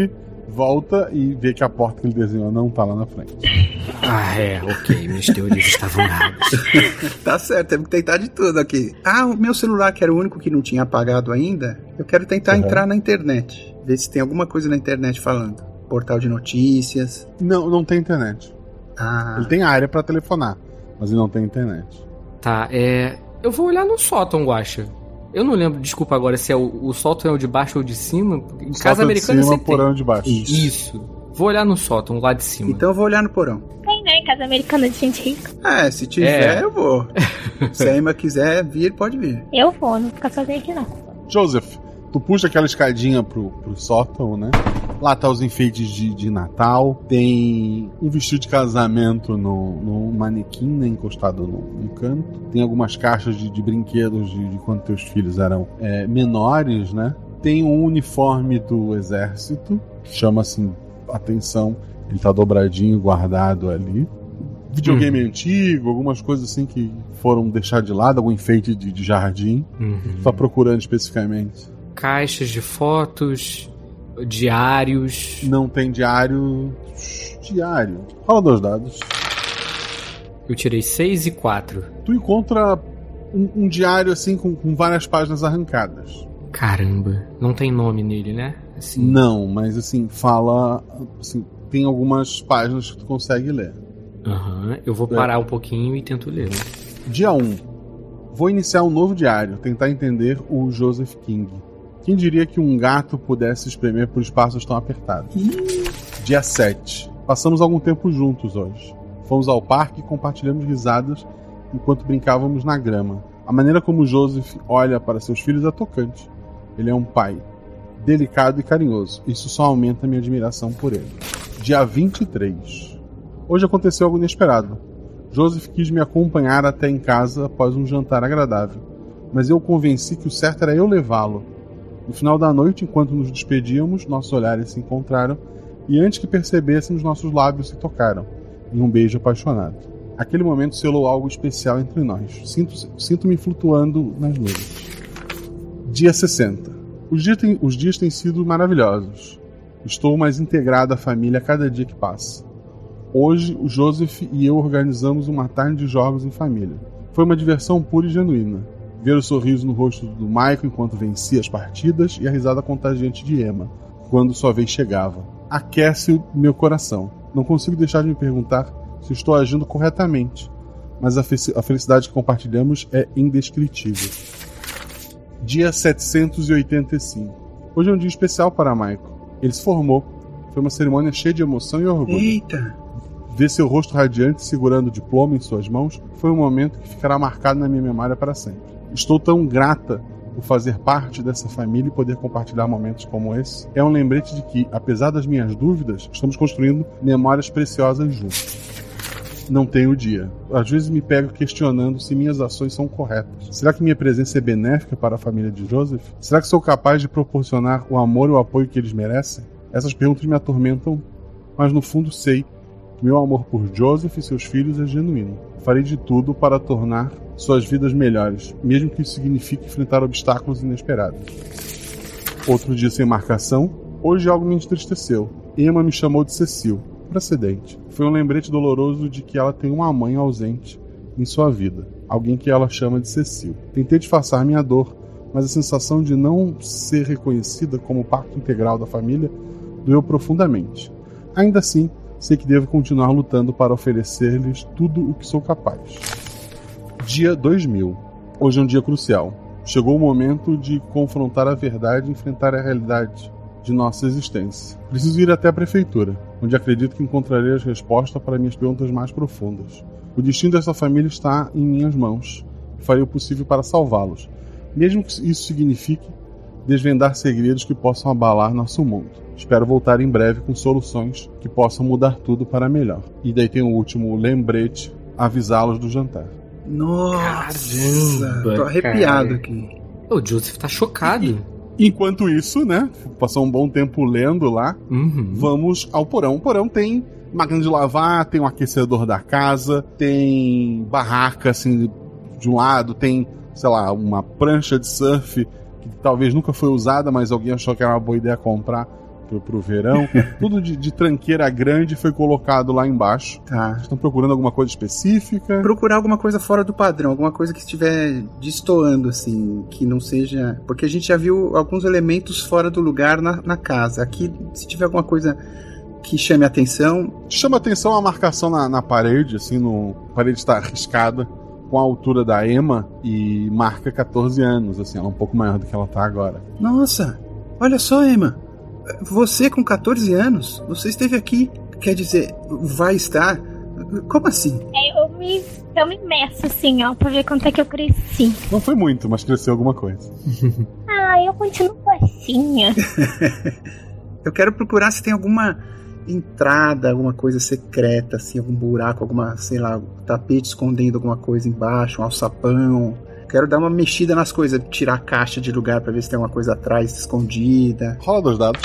volta e vê que a porta que ele desenhou não tá lá na frente. Ah, é, ok, minhas teorias estavam erradas. Tá certo, temos que tentar de tudo aqui. Ah, o meu celular, que era o único que não tinha apagado ainda, eu quero tentar Uhum. entrar na internet. Ver se tem alguma coisa na internet falando. Portal de notícias. Não, não tem internet. Ah. Ele tem área pra telefonar, mas ele não tem internet. Tá, é. Eu vou olhar no sótão, Guacha. Eu não lembro, desculpa agora, se é o, o sótão é o de baixo ou de cima. Em Sótão casa de americana cima, sempre porão tem. de baixo. Isso. Vou olhar no sótão, lá de cima. Então eu vou olhar no porão. Tem, né? Em casa americana de gente rica. É, se tiver, É. eu vou. se a Emma quiser vir, pode vir. Eu vou, não fica sozinha aqui não. Joseph, tu puxa aquela escadinha pro, pro sótão, né? Lá tá os enfeites de, de Natal. Tem um vestido de casamento no, no manequim, né? Encostado no, no canto. Tem algumas caixas de, de brinquedos de, de quando teus filhos eram é, menores, né? Tem um uniforme do exército. Chama assim atenção. Ele tá dobradinho, guardado ali. Videogame antigo, algumas coisas assim que foram deixar de lado, algum enfeite de, de jardim. Uhum. Tá procurando especificamente? Caixas de fotos, diários. Não tem diário. Diário. Fala dos dados. Eu tirei 6 e 4. Tu encontra um, um diário assim com, com várias páginas arrancadas. Caramba, não tem nome nele, né? Assim, Não, mas assim, fala. Assim, tem algumas páginas que tu consegue ler. Aham, eu vou parar um pouquinho e tento ler. né? Dia 1. Vou iniciar um novo diário, tentar entender o Joseph King. Quem diria que um gato pudesse espremer por espaços tão apertados? Dia 7. Passamos algum tempo juntos hoje. Fomos ao parque e compartilhamos risadas enquanto brincávamos na grama. A maneira como Joseph olha para seus filhos é tocante. Ele é um pai delicado e carinhoso. Isso só aumenta minha admiração por ele. Dia 23. Hoje aconteceu algo inesperado. Joseph quis me acompanhar até em casa após um jantar agradável, mas eu convenci que o certo era eu levá-lo. No final da noite, enquanto nos despedíamos, nossos olhares se encontraram e antes que percebêssemos, nossos lábios se tocaram em um beijo apaixonado. Aquele momento selou algo especial entre nós. Sinto- Sinto-me flutuando nas nuvens. Dia 60. Os dias, têm, os dias têm sido maravilhosos. Estou mais integrado à família a cada dia que passa. Hoje, o Joseph e eu organizamos uma tarde de jogos em família. Foi uma diversão pura e genuína. Ver o sorriso no rosto do Michael enquanto vencia as partidas e a risada contagiante de Emma quando sua vez chegava. Aquece o meu coração. Não consigo deixar de me perguntar se estou agindo corretamente, mas a, fe- a felicidade que compartilhamos é indescritível. Dia 785. Hoje é um dia especial para Michael. Ele se formou. Foi uma cerimônia cheia de emoção e orgulho. Eita! Ver seu rosto radiante segurando o diploma em suas mãos foi um momento que ficará marcado na minha memória para sempre. Estou tão grata por fazer parte dessa família e poder compartilhar momentos como esse. É um lembrete de que, apesar das minhas dúvidas, estamos construindo memórias preciosas juntos. Não tenho dia. Às vezes me pego questionando se minhas ações são corretas. Será que minha presença é benéfica para a família de Joseph? Será que sou capaz de proporcionar o amor e o apoio que eles merecem? Essas perguntas me atormentam, mas no fundo sei que meu amor por Joseph e seus filhos é genuíno. Farei de tudo para tornar suas vidas melhores, mesmo que isso signifique enfrentar obstáculos inesperados. Outro dia sem marcação, hoje algo me entristeceu. Emma me chamou de Cecil, por acidente. Foi um lembrete doloroso de que ela tem uma mãe ausente em sua vida, alguém que ela chama de Cecil. Tentei disfarçar minha dor, mas a sensação de não ser reconhecida como parte integral da família doeu profundamente. Ainda assim, sei que devo continuar lutando para oferecer-lhes tudo o que sou capaz. Dia 2000. Hoje é um dia crucial. Chegou o momento de confrontar a verdade e enfrentar a realidade de nossa existência. Preciso ir até a prefeitura, onde acredito que encontrarei as respostas para minhas perguntas mais profundas. O destino dessa família está em minhas mãos e farei o possível para salvá-los, mesmo que isso signifique desvendar segredos que possam abalar nosso mundo. Espero voltar em breve com soluções que possam mudar tudo para melhor. E daí tem o último lembrete: avisá-los do jantar. Nossa, tô arrepiado cara. aqui. O Joseph tá chocado. Enquanto isso, né? Passou um bom tempo lendo lá. Uhum. Vamos ao porão. O porão tem máquina de lavar, tem um aquecedor da casa, tem barraca assim de um lado, tem, sei lá, uma prancha de surf que talvez nunca foi usada, mas alguém achou que era uma boa ideia comprar pro, pro verão. Tudo de, de tranqueira grande foi colocado lá embaixo. Tá. Estão procurando alguma coisa específica? Procurar alguma coisa fora do padrão, alguma coisa que estiver destoando, assim, que não seja. Porque a gente já viu alguns elementos fora do lugar na, na casa. Aqui, se tiver alguma coisa que chame atenção. Chama atenção a marcação na, na parede, assim, no. A parede está arriscada com a altura da Emma e marca 14 anos, assim, ela é um pouco maior do que ela tá agora. Nossa, olha só, Emma. Você com 14 anos, você esteve aqui. Quer dizer, vai estar. Como assim? Aí eu me, eu me meço assim, ó, pra ver quanto é que eu cresci. Não foi muito, mas cresceu alguma coisa. Ah, eu continuo baixinha. Eu quero procurar se tem alguma entrada, alguma coisa secreta, assim, algum buraco, alguma, sei lá, tapete escondendo alguma coisa embaixo, um alçapão. Quero dar uma mexida nas coisas, tirar a caixa de lugar pra ver se tem alguma coisa atrás escondida. Rola dois dados.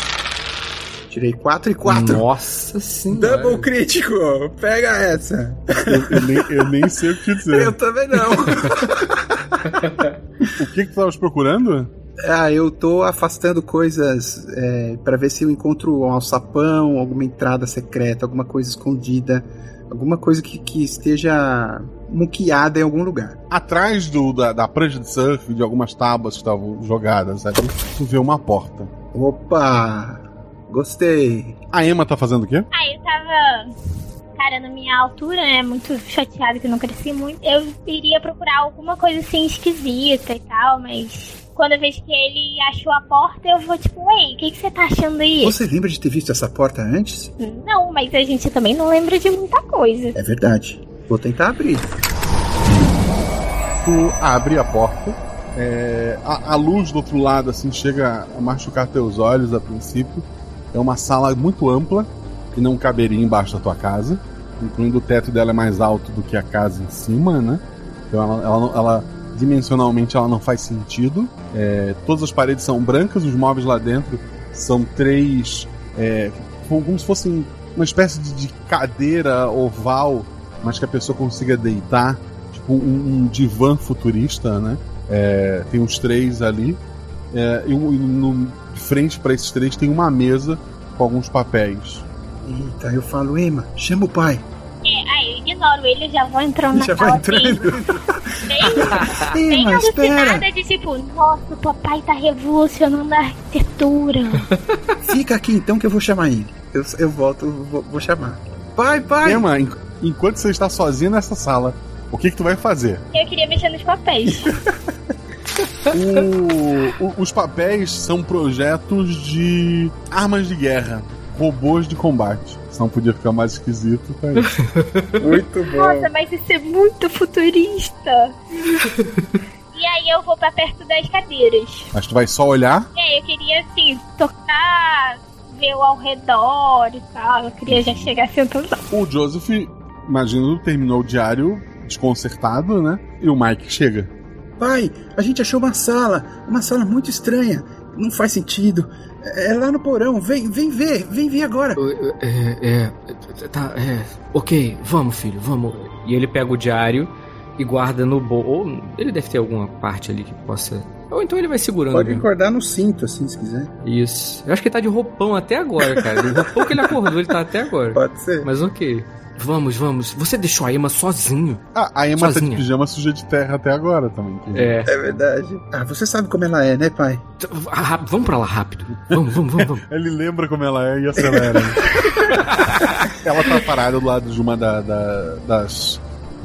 Tirei 4 e 4. Nossa senhora. Double crítico! Pega essa! Eu, eu nem, eu nem sei o que te dizer. Eu também não. o que, que tu estavas procurando? Ah, eu tô afastando coisas é, para ver se eu encontro um alçapão, alguma entrada secreta, alguma coisa escondida, alguma coisa que, que esteja muqueada em algum lugar. Atrás do, da, da prancha de surf, de algumas tábuas que estavam jogadas ali, tu vê uma porta. Opa! Gostei. A Emma tá fazendo o quê? Aí eu tava. Cara, na minha altura, né? Muito chateada que eu não cresci muito. Eu iria procurar alguma coisa assim esquisita e tal, mas quando eu vejo que ele achou a porta, eu vou tipo, ei, o que, que você tá achando aí? Você lembra de ter visto essa porta antes? Não, mas a gente também não lembra de muita coisa. É verdade. Vou tentar abrir. Tu abre a porta. é, a, a luz do outro lado assim chega a machucar teus olhos a princípio. É uma sala muito ampla que não caberia embaixo da tua casa, incluindo o teto dela é mais alto do que a casa em cima, né? Então ela, ela, ela- dimensionalmente ela não faz sentido. É, todas as paredes são brancas, os móveis lá dentro são três, é, como se fossem uma espécie de cadeira oval, mas que a pessoa consiga deitar, tipo um, um divã futurista, né? É, tem uns três ali. É, e no, de frente para esses três tem uma mesa com alguns papéis. Eita, eu falo, Emma, chama o pai. É, aí eu ignoro ele e já vou entrando na Já sala vai entrando. bem, bem Emma, espera. alucinada de tipo, nossa, o papai tá revolucionando a arquitetura. Fica aqui então que eu vou chamar ele. Eu, eu volto, vou, vou chamar. Pai, pai! Emma, en- enquanto você está sozinha nessa sala, o que, que tu vai fazer? eu queria mexer nos papéis. O- o- os papéis são projetos de armas de guerra, robôs de combate. Se não podia ficar mais esquisito, tá aí. Muito Nossa, mas isso é muito futurista. e aí eu vou pra perto das cadeiras. Mas tu vai só olhar? É, eu queria assim, tocar, ver o ao redor e tal. Eu queria já chegar sentando. O Joseph, imagino, terminou o diário desconcertado, né? E o Mike chega. Pai, a gente achou uma sala, uma sala muito estranha. Não faz sentido. É lá no porão. Vem, vem ver, vem ver agora. É, é, tá, é, ok, vamos filho, vamos. E ele pega o diário e guarda no bolso. Ou ele deve ter alguma parte ali que possa. Ou então ele vai segurando. Pode encordar no cinto, assim, se quiser. Isso. Eu acho que ele tá de roupão até agora, cara. Do roupão que ele acordou, ele tá até agora. Pode ser. Mas ok. Vamos, vamos. Você deixou a Emma sozinho. Ah, a Emma tá de Sozinha. pijama suja de terra até agora também. que- É. É verdade. Ah, você sabe como ela é, né, pai? Ah, vamos pra lá rápido. Vamos, vamos, vamos, vamos. Ele lembra como ela é e acelera. ela tá parada do lado de uma da- da- das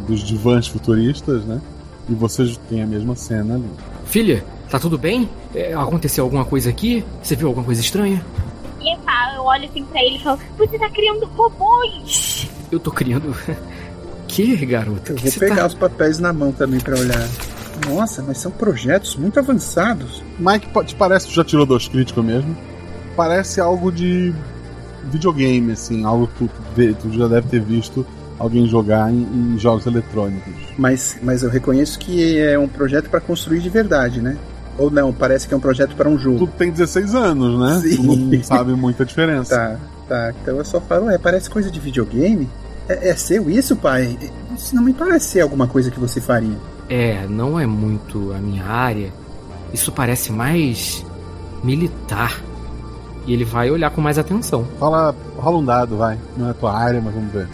dos divãs futuristas, né? E vocês têm a mesma cena ali. Filha, tá tudo bem? É, aconteceu alguma coisa aqui? Você viu alguma coisa estranha? E pá, eu olho assim pra ele e falo: Você tá criando robôs! Eu tô criando. que, garota? Eu Que vou você pegar tá- os papéis na mão também pra olhar. Nossa, mas são projetos muito avançados. Mike, te parece que tu já tirou dois críticos mesmo? Parece algo de videogame, assim, algo que tu, vê- tu já deve ter visto alguém jogar em, em jogos eletrônicos. Mas, mas eu reconheço que é um projeto pra construir de verdade, né? Ou não, parece que é um projeto para um jogo. Tu tem 16 anos, né? Sim. Tu não sabe muita diferença. Tá, tá. Então eu só falo, é, parece coisa de videogame? É, é seu isso, pai? Isso não me parece ser alguma coisa que você faria. É, não é muito a minha área. Isso parece mais militar. E ele vai olhar com mais atenção. Fala, rola um dado, vai. Não é a tua área, mas vamos ver.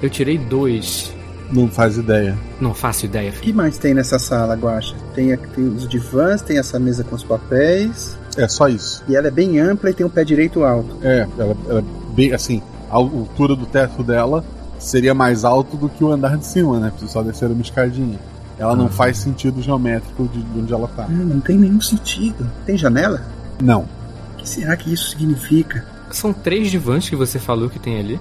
Eu tirei dois. Não faz ideia. Não faço ideia. O que mais tem nessa sala, Guacha? Tem, tem os divãs, tem essa mesa com os papéis. É só isso. E ela é bem ampla e tem um pé direito alto. É, ela, ela é bem assim, a altura do teto dela seria mais alto do que o andar de cima, né? Precisa só descer uma escadinha. Ela não Ah. faz sentido geométrico de de onde ela tá. Hum, não tem nenhum sentido. Tem janela? Não. O que será que isso significa? São três divãs que você falou que tem ali.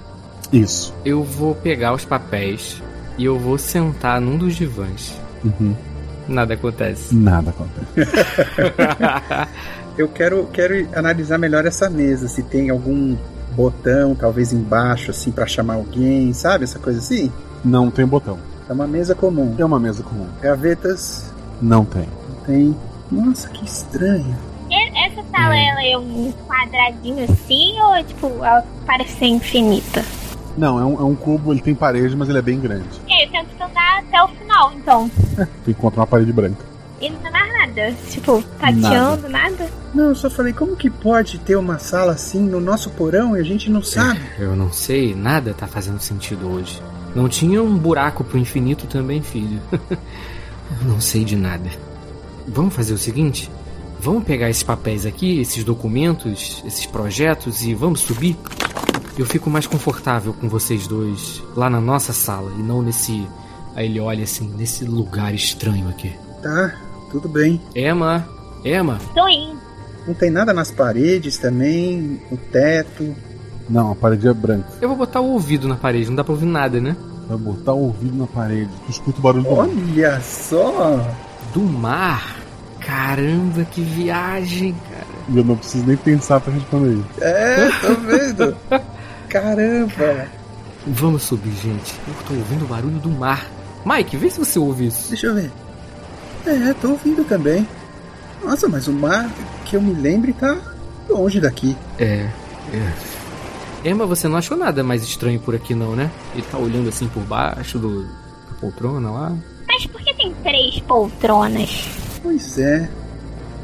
Isso. Eu vou pegar os papéis e eu vou sentar num dos divãs. Uhum. Nada acontece. Nada acontece. Eu quero, quero analisar melhor essa mesa, se tem algum botão, talvez embaixo, assim, pra chamar alguém, sabe? Essa coisa assim. Não tem botão. É uma mesa comum. É uma mesa comum. Gavetas, Não tem. não tem. Nossa, que estranho. Essa sala ela é um quadradinho assim ou tipo, ela parece ser infinita? Não, é um, é um cubo, ele tem parede, mas ele é bem grande. Aí eu tento andar até o final, então. Tu encontra uma parede branca. E não tem mais nada. Tipo, tateando, nada. Não, eu só falei, como que pode ter uma sala assim no nosso porão e a gente não sabe? Eu não sei, nada tá fazendo sentido hoje. Não tinha um buraco pro infinito também, filho. Eu não sei de nada. Vamos fazer o seguinte? Vamos pegar esses papéis aqui, esses documentos, esses projetos e vamos subir? Eu fico mais confortável com vocês dois lá na nossa sala e não nesse. Aí ele olha assim, nesse lugar estranho aqui. Tá, tudo bem. Emma, Emma, Tô indo. Não tem nada nas paredes também, no teto. Não, a parede é branca. eu vou botar o ouvido na parede, não dá pra ouvir nada, né? Vai botar o ouvido na parede. Tu escuta o barulho do mar. Olha só! Do mar? Caramba, que viagem, cara. E eu não preciso nem pensar pra responder isso. É, tô vendo. Caramba! Vamos subir, gente. Eu tô ouvindo o barulho do mar. Mike, vê se você ouve isso. Deixa eu ver. É, tô ouvindo também. Nossa, mas o mar que eu me lembre tá longe daqui. É, é. Emma, você não achou nada mais estranho por aqui, não, né? Ele tá olhando assim por baixo do, da poltrona lá. Mas por que tem três poltronas? Pois é.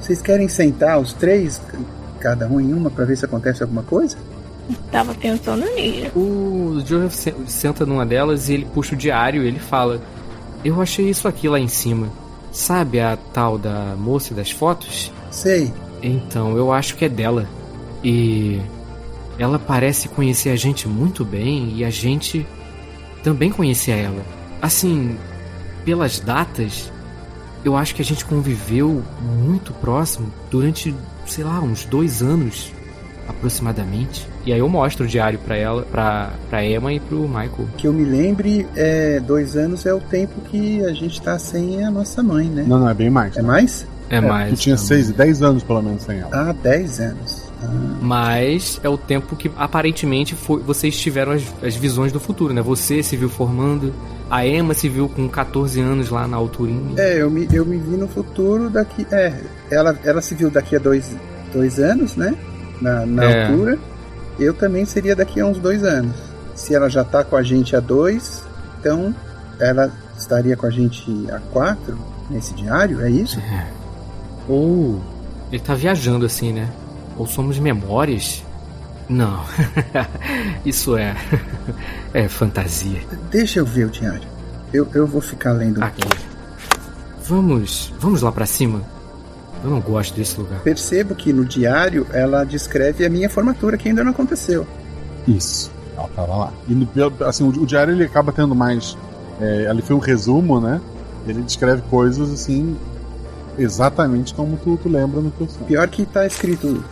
Vocês querem sentar os três, cada um em uma, pra ver se acontece alguma coisa? Tava pensando nisso. O Joseph se- senta numa delas e ele puxa o diário e ele fala: Eu achei isso aqui lá em cima. Sabe a tal da moça das fotos? Sei. Então, eu acho que é dela. E ela parece conhecer a gente muito bem e a gente também conhecia ela. Assim, pelas datas, eu acho que a gente conviveu muito próximo durante, sei lá, uns dois anos aproximadamente. E aí eu mostro o diário pra ela, pra, pra Emma e pro Michael. Que eu me lembre, é, dois anos é o tempo que a gente tá sem a nossa mãe, né? Não, não, é bem mais. É mais? É mais. Tu tinha é 6, 10 anos pelo menos sem ela. Ah, dez anos. Ah, Mas é o tempo que aparentemente foi, vocês tiveram as, as visões do futuro, né? Você se viu formando, a Emma se viu com 14 anos lá na alturinha. É, eu me, eu me vi no futuro daqui. É, ela, ela se viu daqui a dois, dois anos, né? Na, na É. altura. Eu também seria daqui a uns dois anos. Se ela já tá com a gente há dois, então ela estaria com a gente há quatro nesse diário, é isso? Ou ele tá viajando assim, né? Ou somos memórias? Não. Isso é. É fantasia. Deixa eu ver o diário. Eu, eu vou ficar lendo um Aqui. Vamos. Vamos lá pra cima? Eu não gosto desse lugar. Percebo que no diário ela descreve a minha formatura, que ainda não aconteceu. Isso. Ela tava lá. E no- assim, o, o diário ele acaba tendo mais. É, ali foi um resumo, né? Ele descreve coisas assim. Exatamente como tu, tu lembra no teu sonho. Pior que tá escrito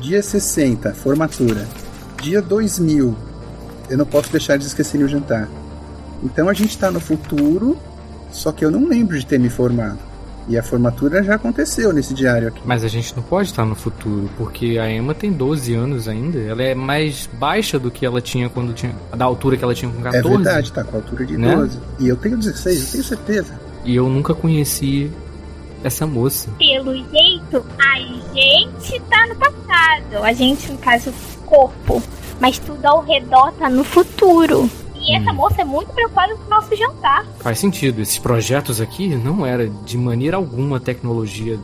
dia 60, formatura. Dia 2000, eu não posso deixar de esquecer o jantar. Então a gente tá no futuro, só que eu não lembro de ter me formado. E a formatura já aconteceu nesse diário aqui. Mas a gente não pode estar no futuro, porque a Emma tem 12 anos ainda. Ela é mais baixa do que ela tinha quando tinha. da altura que ela tinha com 14. É verdade, tá com a altura de né? 12. E eu tenho 16, eu tenho certeza. E eu nunca conheci essa moça. Pelo jeito, a gente tá no passado. A gente, no caso, corpo. Mas tudo ao redor tá no futuro. E essa moça é muito preocupada com o nosso jantar. Faz sentido. Esses projetos aqui não era de maneira alguma tecnologia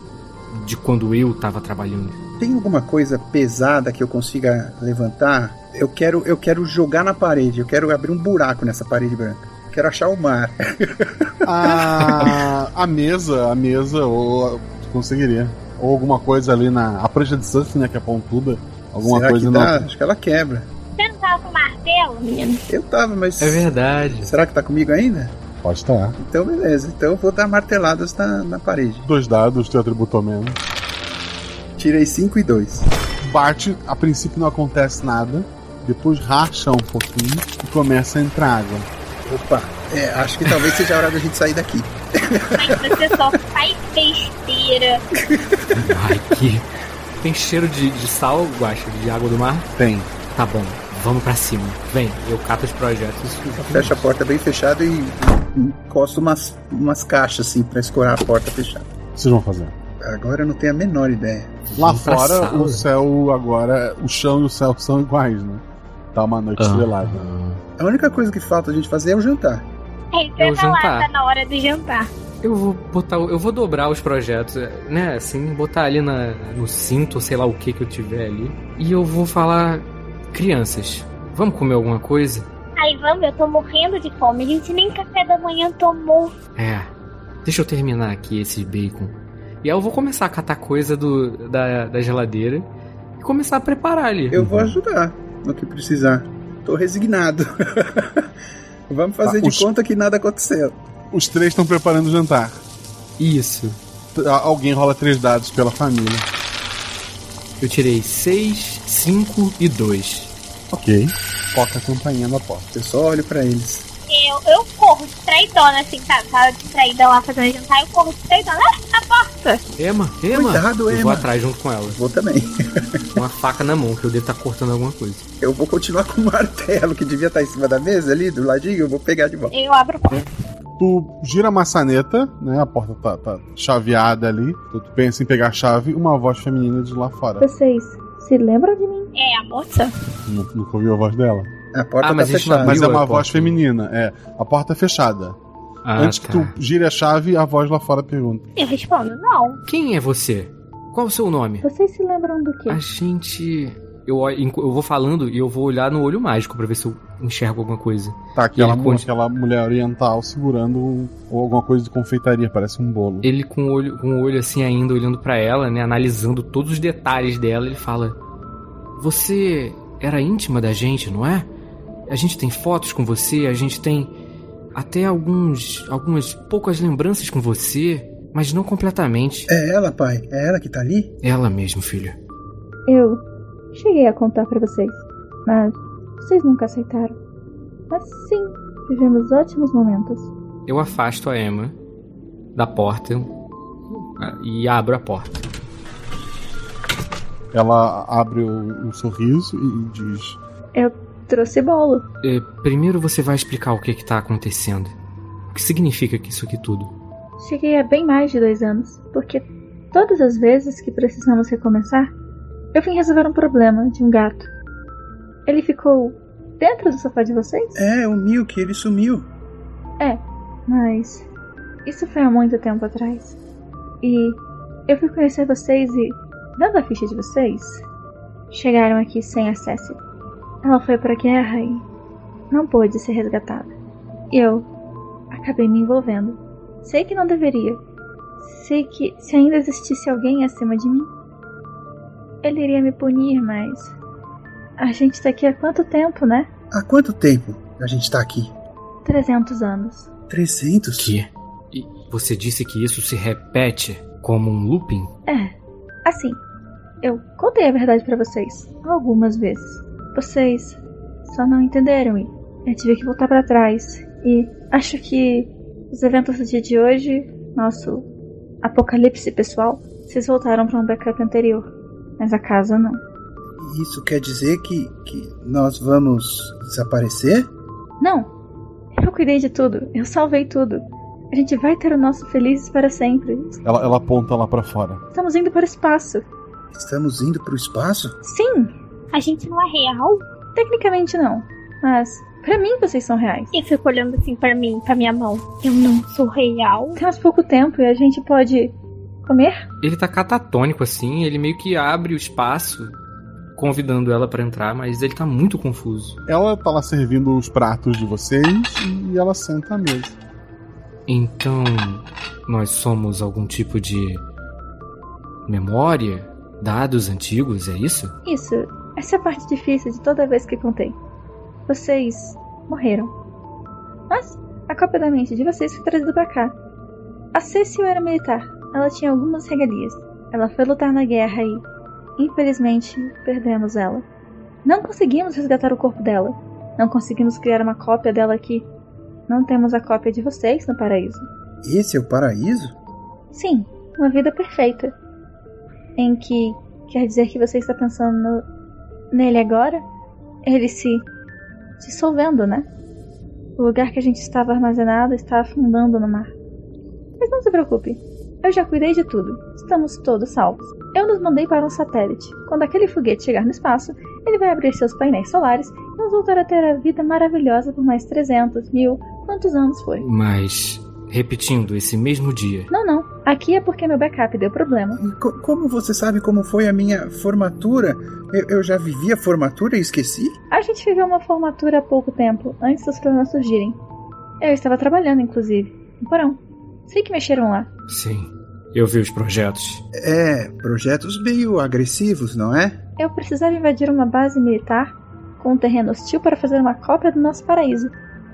de quando eu tava trabalhando. Tem alguma coisa pesada que eu consiga levantar? Eu quero, eu quero jogar na parede, eu quero abrir um buraco nessa parede branca. Quero achar o mar. A, a mesa, a mesa, ou conseguiria. Ou alguma coisa ali na. A prancha de surf, né? Que é pontuda. Alguma Será coisa que na. dá? Acho que ela quebra. Você tava com martelo, menino? Eu tava, mas. É verdade. Será que tá comigo ainda? Pode estar. Então, beleza. Então eu vou dar marteladas na, na parede. Dois dados, teu atributo menos. Tirei 5 e 2. Bate, a princípio não acontece nada. Depois racha um pouquinho e começa a entrar água. Opa, é, acho que talvez seja a hora da gente sair daqui. Mas você só faz besteira. Ai, que. Tem cheiro de, de sal, guacha, de água do mar? Tem. Tá bom, vamos pra cima. Vem, eu cato os projetos. Fecha a porta bem fechada e encosto umas, umas caixas assim pra escorar a porta fechada. O que vocês vão fazer? Agora eu não tenho a menor ideia. Lá Vamos fora, sala. o céu agora. O chão e o céu são iguais, né? Tá uma noite Ah. estrelada. A única coisa que falta a gente fazer é o jantar. É, isso É o falar, jantar. tá na hora do jantar. Eu vou botar, eu vou dobrar os projetos, né? Assim, botar ali na, no cinto, sei lá o que que eu tiver ali. E eu vou falar, crianças, vamos comer alguma coisa? Aí vamos, eu tô morrendo de fome. A gente nem café da manhã tomou. É. Deixa eu terminar aqui esse bacon. E aí eu vou começar a catar coisa do, da, da geladeira e começar a preparar ali. Eu vou ajudar no que precisar. Tô resignado. Vamos fazer Tá, de os- conta que nada aconteceu. Os três estão preparando o jantar. Isso. Alguém rola três dados pela família. Eu tirei 6, 5 e 2. Ok. Toca a campainha na porta. Eu só olho pra eles. Eu, eu corro distraidona, assim, tá? Tava distraída lá fazendo jantar, eu corro distraidona. Ah, na porta! Emma, Emma. Cuidado, eu vou atrás junto com ela. Vou também. Com uma faca na mão, que eu devo estar cortando alguma coisa. Eu vou continuar com o martelo que devia estar em cima da mesa ali, do ladinho. Eu vou pegar de volta. Eu abro a porta. Tu gira a maçaneta, né? A porta tá, tá chaveada ali. Tu pensa em pegar a chave, uma voz feminina de lá fora. Vocês se lembram de mim? É, a moça? Nu- Nunca ouviu a voz dela? A porta Ah, tá mas a gente não fechada. Mas é uma voz porta. feminina, é. A porta é fechada. Ah, Antes tá. que tu gire a chave, a voz lá fora pergunta. Eu respondo, não. Quem é você? Qual o seu nome? Vocês se lembram do quê? A gente. Eu, eu vou falando e eu vou olhar no olho mágico pra ver se eu enxergo alguma coisa. Tá, aquela, conte- aquela mulher oriental segurando um- ou alguma coisa de confeitaria, parece um bolo. Ele com o olho, com o olho assim ainda, olhando pra ela, né? Analisando todos os detalhes dela, ele fala: Você era íntima da gente, não é? A gente tem fotos com você, a gente tem até alguns. algumas poucas lembranças com você, mas não completamente. É ela, pai? É ela que tá ali? Ela mesmo, filho. Eu cheguei a contar pra vocês, mas vocês nunca aceitaram. Mas sim, vivemos ótimos momentos. Eu afasto a Emma da porta ah, e abro a porta. Ela abre o, um sorriso e diz: Eu trouxe bolo. Eh, primeiro você vai explicar o que que tá acontecendo. O que significa que isso aqui tudo? Cheguei há bem mais de dois anos, porque todas as vezes que precisamos recomeçar, eu vim resolver um problema de um gato. Ele ficou dentro do sofá de vocês? É, o Milk, ele sumiu. É, mas isso foi há muito tempo atrás. E eu fui conhecer vocês e, dando a ficha de vocês, chegaram aqui sem acesso. Ela foi pra guerra e não pôde ser resgatada. E eu acabei me envolvendo. Sei que não deveria. Sei que se ainda existisse alguém acima de mim, ele iria me punir, mas a gente tá aqui há quanto tempo, né? Há quanto tempo a gente tá aqui? 300 anos. 300? Que? E você disse que isso se repete como um looping? É, assim, eu contei a verdade pra vocês algumas vezes. Vocês só não entenderam e eu tive que voltar pra trás. E acho que os eventos do dia de hoje, nosso apocalipse pessoal, vocês voltaram pra um backup anterior. Mas a casa não. Isso quer dizer que, que nós vamos desaparecer? Não! Eu cuidei de tudo, eu salvei tudo. A gente vai ter o nosso felizes para sempre. Ela, ela aponta lá pra fora. Estamos indo para o espaço. Estamos indo pro espaço? Sim! A gente não é real? Tecnicamente não. Mas, pra mim, vocês são reais. Eu fico olhando assim pra mim, pra minha mão. Eu não sou real. Temos pouco tempo e a gente pode comer? Ele tá catatônico assim, ele meio que abre o espaço, convidando ela pra entrar, mas ele tá muito confuso. Ela tá lá servindo os pratos de vocês e ela senta à mesa. Então, nós somos algum tipo de memória? Dados antigos, é isso? Isso. Essa é a parte difícil de toda vez que contei. vocês morreram. Mas a cópia da mente de vocês foi trazida para cá. A Cecil era militar. Ela tinha algumas regalias. Ela foi lutar na guerra e, infelizmente, perdemos ela. Não conseguimos resgatar o corpo dela. Não conseguimos criar uma cópia dela aqui. Não temos a cópia de vocês no paraíso. Esse é o paraíso? Sim, uma vida perfeita. Em que quer dizer que você está pensando no- nele agora? Ele se dissolvendo, né? O lugar que a gente estava armazenado está afundando no mar. Mas não se preocupe, eu já cuidei de tudo. Estamos todos salvos. Eu nos mandei para um satélite. Quando aquele foguete chegar no espaço, ele vai abrir seus painéis solares e vamos voltar a ter a vida maravilhosa por mais 300, mil, quantos anos foi. Mas, repetindo, esse mesmo dia. Não, não. Aqui é porque meu backup deu problema. Co- como você sabe como foi a minha formatura? Eu, eu já vivi a formatura e esqueci? A gente viveu uma formatura há pouco tempo, antes dos problemas surgirem. Eu estava trabalhando, inclusive, no porão. Sei que mexeram lá. Sim, eu vi os projetos. É, projetos meio agressivos, não é? Eu precisava invadir uma base militar com um terreno hostil para fazer uma cópia do nosso paraíso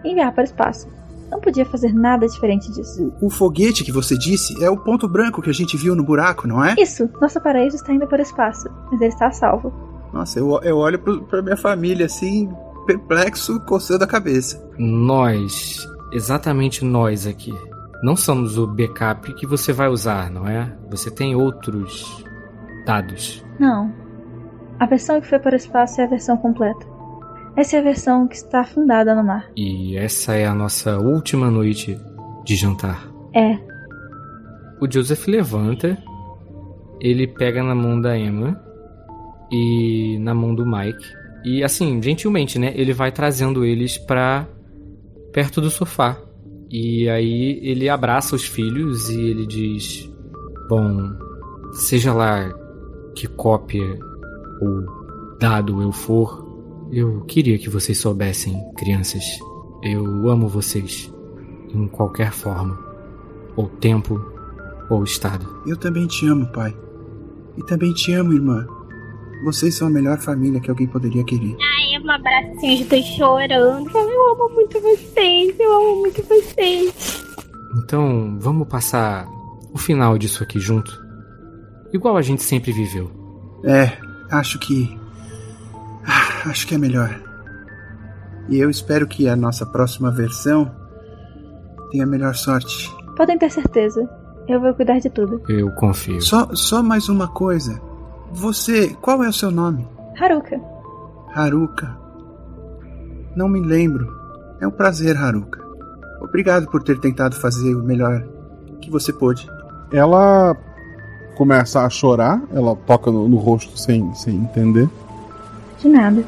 e enviar para o espaço. Não podia fazer nada diferente disso. O foguete que você disse é o ponto branco que a gente viu no buraco, não é? Isso, nosso paraíso está indo para o espaço, mas ele está a salvo. Nossa, eu, eu olho pro, pra minha família assim, perplexo, coçando a cabeça. Nós, exatamente nós aqui, não somos o backup que você vai usar, não é? Você tem outros dados. Não. A versão que foi para o espaço é a versão completa. Essa é a versão que está afundada no mar. E essa é a nossa última noite de jantar. É. O Joseph levanta, ele pega na mão da Emma e na mão do Mike. E assim, gentilmente, né? Ele vai trazendo eles pra perto do sofá. E aí ele abraça os filhos e ele diz: Bom, seja lá que cópia ou dado eu for, eu queria que vocês soubessem, crianças. Eu amo vocês em qualquer forma, ou tempo, ou estado. Eu também te amo, pai. E também te amo, irmã. Vocês são a melhor família que alguém poderia querer. Um abraço assim, eu estou chorando. Eu amo muito vocês, eu amo muito vocês. Então, vamos passar o final disso aqui junto? Igual a gente sempre viveu. É, acho que. Ah, Acho que é melhor. E eu espero que a nossa próxima versão tenha melhor sorte. Podem ter certeza. Eu vou cuidar de tudo. Eu confio. Só, só mais uma coisa. Você, qual é o seu nome? Haruka. Haruka. Não me lembro. É um prazer, Haruka. Obrigado por ter tentado fazer o melhor que você pôde. Ela começa a chorar, ela toca no, no rosto sem, sem entender. De nada.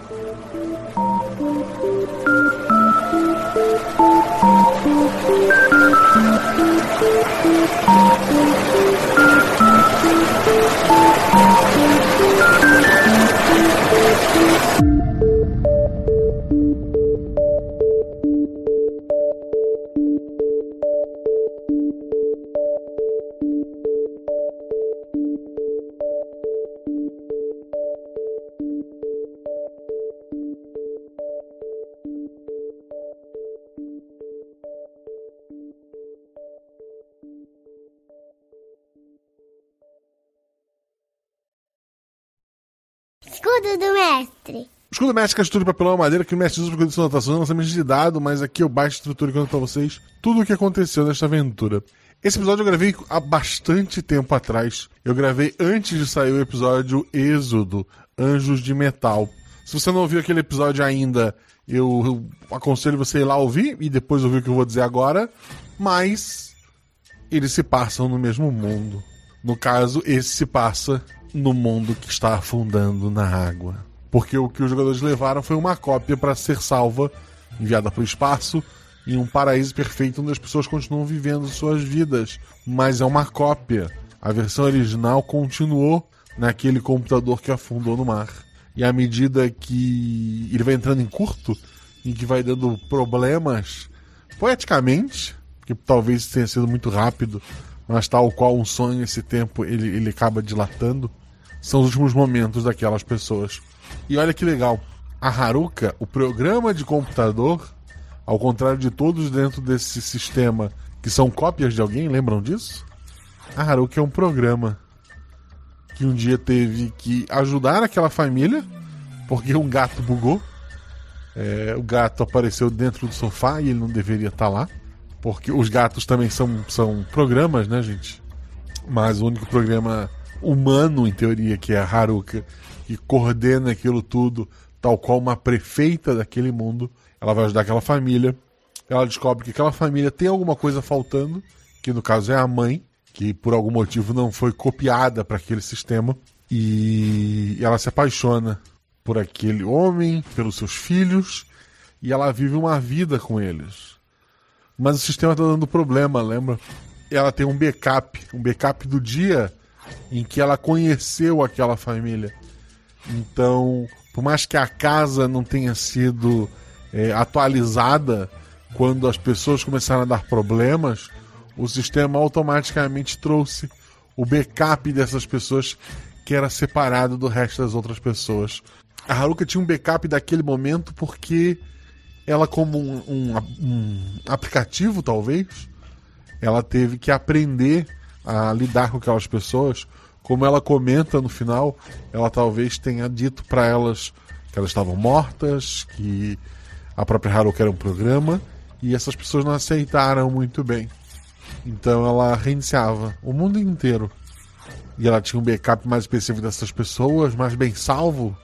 Escudo mestre Castura Papelão Madeira, que mestre usa para condição de anotação, lançamento de dado, mas aqui eu baixo a estrutura e conto pra vocês tudo o que aconteceu nesta aventura. Esse episódio eu gravei há bastante tempo atrás. Eu gravei antes de sair o episódio Êxodo, Anjos de Metal. Se você não ouviu aquele episódio ainda, eu, eu aconselho você ir lá ouvir e depois ouvir o que eu vou dizer agora. Mas eles se passam no mesmo mundo. No caso, esse se passa no mundo que está afundando na água. Porque o que os jogadores levaram foi uma cópia para ser salva, enviada para o espaço, em um paraíso perfeito onde as pessoas continuam vivendo suas vidas. Mas é uma cópia. A versão original continuou naquele computador que afundou no mar. E à medida que ele vai entrando em curto, e que vai dando problemas, poeticamente, que talvez tenha sido muito rápido, mas tal qual um sonho, esse tempo ele, ele acaba dilatando, são os últimos momentos daquelas pessoas. E olha que legal, A Haruka, o programa de computador, ao contrário de todos dentro desse sistema que são cópias de alguém, lembram disso? A Haruka é um programa que um dia teve que ajudar aquela família porque um gato bugou. É, o gato apareceu dentro do sofá e ele não deveria estar lá. Porque os gatos também são, são programas, né, gente? Mas o único programa humano, em teoria, que é a Haruka, que coordena aquilo tudo, tal qual uma prefeita daquele mundo, ela vai ajudar aquela família. Ela descobre que aquela família tem alguma coisa faltando, que no caso é a mãe, que por algum motivo não foi copiada para aquele sistema. E ela se apaixona por aquele homem, pelos seus filhos, e ela vive uma vida com eles. Mas o sistema está dando problema, lembra? Ela tem um backup, um backup do dia em que ela conheceu aquela família. Então, por mais que a casa não tenha sido é, atualizada, quando as pessoas começaram a dar problemas, o sistema automaticamente trouxe o backup dessas pessoas que era separado do resto das outras pessoas. A Haruka tinha um backup daquele momento porque ela, como um, um, um aplicativo, talvez, ela teve que aprender a lidar com aquelas pessoas. Como ela comenta no final, ela talvez tenha dito para elas que elas estavam mortas, que a própria Haruka era um programa, e essas pessoas não aceitaram muito bem. Então ela reiniciava o mundo inteiro. E ela tinha um backup mais específico dessas pessoas, mais bem salvo,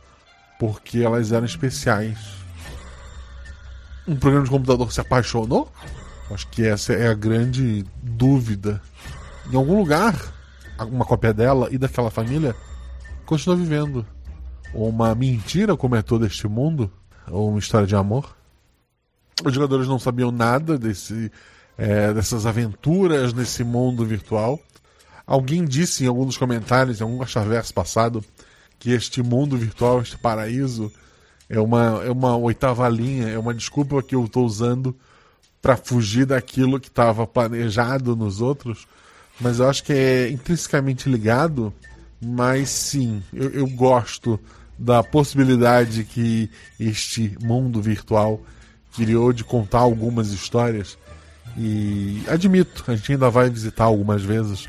porque elas eram especiais. Um programa de computador se apaixonou? Acho que essa é a grande dúvida. Em algum lugar, uma cópia dela e daquela família continua vivendo. Ou uma mentira, como é todo este mundo, ou uma história de amor. Os jogadores não sabiam nada desse, é, dessas aventuras nesse mundo virtual. Alguém disse em algum dos comentários, em algum chaverso passado, que este mundo virtual, este paraíso, é uma, é uma oitava linha, é uma desculpa que eu estou usando para fugir daquilo que estava planejado nos outros, mas eu acho que é intrinsecamente ligado. Mas sim, eu, eu gosto da possibilidade que este mundo virtual criou de contar algumas histórias. E admito, a gente ainda vai visitar algumas vezes.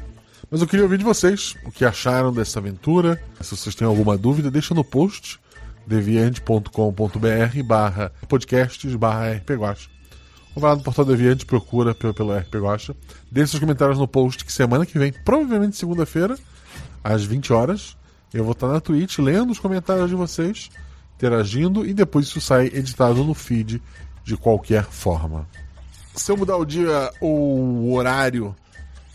Mas eu queria ouvir de vocês o que acharam dessa aventura. Se vocês têm alguma dúvida, deixa no post deviante.com.br barra podcasts barra. Ou vai lá no portal Deviante, procura pelo, pelo RP Guacha. Deixe seus comentários no post que semana que vem, provavelmente segunda-feira, às 20 horas, eu vou estar na Twitch lendo os comentários de vocês, interagindo e depois isso sai editado no feed de qualquer forma. Se eu mudar o dia ou o horário,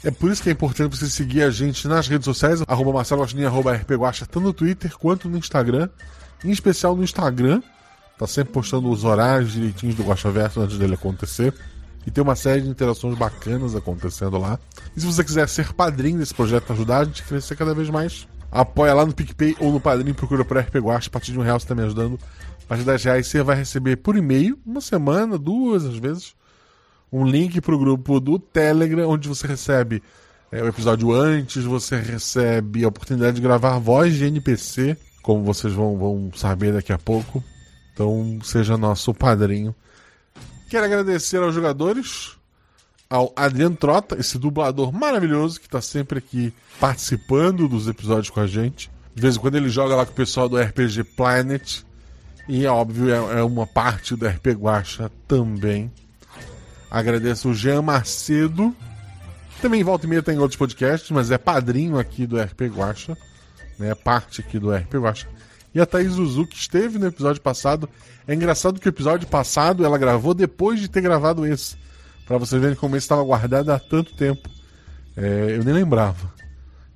é por isso que é importante você seguir a gente nas redes sociais, arroba Marcelo arroba rpguacha, tanto no Twitter quanto no Instagram, em especial no Instagram, tá sempre postando os horários direitinhos do Guaxa Verso antes dele acontecer. E tem uma série de interações bacanas acontecendo lá. E se você quiser ser padrinho desse projeto ajudar a gente a crescer cada vez mais, apoia lá no PicPay ou no Padrinho, procura por RP Guacha, a partir de um real você está me ajudando. A partir de 10 reais você vai receber por e-mail, uma semana, duas às vezes, um link para o grupo do Telegram, onde você recebe é, o episódio antes, você recebe a oportunidade de gravar voz de NPC, como vocês vão, vão saber daqui a pouco. Então seja nosso padrinho. Quero agradecer aos jogadores, ao Adriano Trota, esse dublador maravilhoso que está sempre aqui participando dos episódios com a gente. De vez em quando ele joga lá com o pessoal do RPG Planet. E, óbvio, é, é uma parte do RP Guacha também. Agradeço o Jean Macedo. Também volta e meia tem outros podcasts, mas é padrinho aqui do RP Guacha. Né, é parte aqui do RP Guacha. E a Thaís Zuzu, que esteve no episódio passado. É engraçado que o episódio passado ela gravou depois de ter gravado esse. Para vocês verem como esse estava guardado há tanto tempo. É, eu nem lembrava.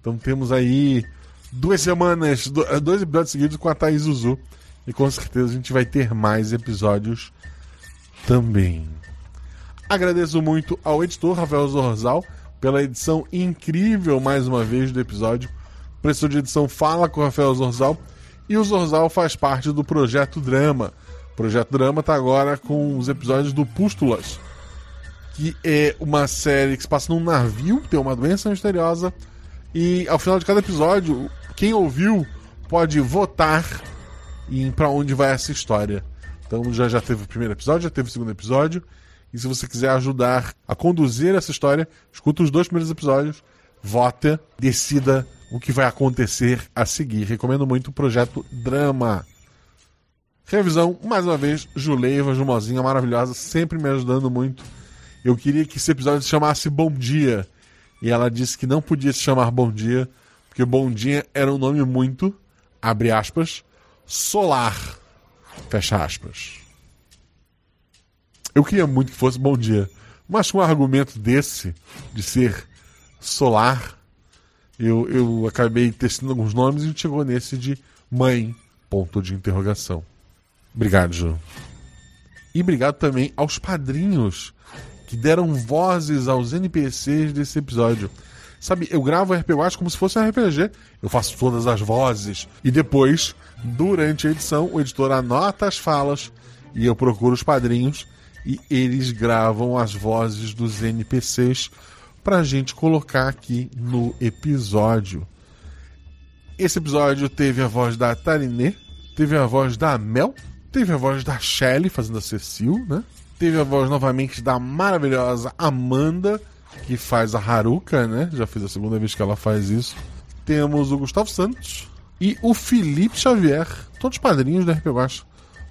Então temos aí duas semanas, dois episódios seguidos com a Thaís Zuzu. E com certeza a gente vai ter mais episódios também. Agradeço muito ao editor Rafael Zorzal pela edição incrível, mais uma vez, do episódio. O professor de edição fala com o Rafael Zorzal e o Zorzal faz parte do Projeto Drama. O Projeto Drama está agora com os episódios do Pústulas, que é uma série que se passa num navio, tem uma doença misteriosa, e ao final de cada episódio, quem ouviu pode votar em para onde vai essa história. Então já já teve o primeiro episódio, já teve o segundo episódio. E se você quiser ajudar a conduzir essa história, escuta os dois primeiros episódios, vota, decida o que vai acontecer a seguir. Recomendo muito o projeto Drama. Revisão, mais uma vez, Juleiva, Jumozinha, maravilhosa, sempre me ajudando muito. Eu queria que esse episódio se chamasse Bom Dia. E ela disse que não podia se chamar Bom Dia, porque Bom Dia era um nome muito, abre aspas, solar, fecha aspas. Eu queria muito que fosse Bom Dia, mas com um argumento desse, de ser solar, eu, eu acabei testando alguns nomes e chegou nesse de mãe, ponto de interrogação. Obrigado, Ju. E obrigado também aos padrinhos que deram vozes aos NPCs desse episódio. Sabe, eu gravo RPG como se fosse um RPG. Eu faço todas as vozes. E depois, durante a edição, o editor anota as falas e eu procuro os padrinhos e eles gravam as vozes dos NPCs pra gente colocar aqui no episódio. Esse episódio teve a voz da Tarinê, teve a voz da Mel, teve a voz da Shelley fazendo a Cecil, né? Teve a voz novamente da maravilhosa Amanda, que faz a Haruka, né? Já fez a segunda vez que ela faz isso. Temos o Gustavo Santos e o Felipe Xavier, todos padrinhos da RP Guacha.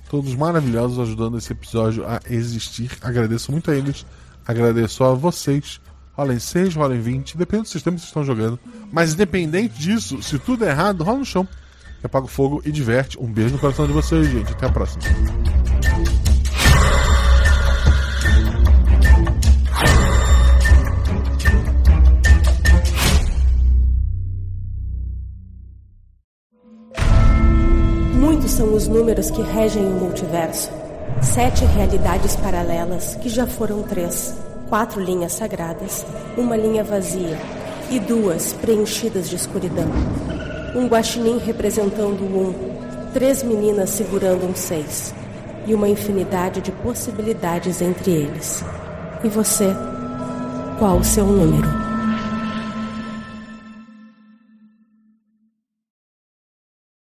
Todos maravilhosos ajudando esse episódio a existir. Agradeço muito a eles. Agradeço a vocês. Rolem 6, rolem 20, depende do sistema que vocês estão jogando. Mas independente disso, se tudo é errado, rola no chão. Apaga o fogo e diverte. Um beijo no coração de vocês, gente. Até a próxima. Muitos são os números que regem o multiverso. Sete realidades paralelas, que já foram três. Quatro linhas sagradas, uma linha vazia e duas preenchidas de escuridão. Um guaxinim representando um, três meninas segurando um seis e uma infinidade de possibilidades entre eles. E você? Qual o seu número?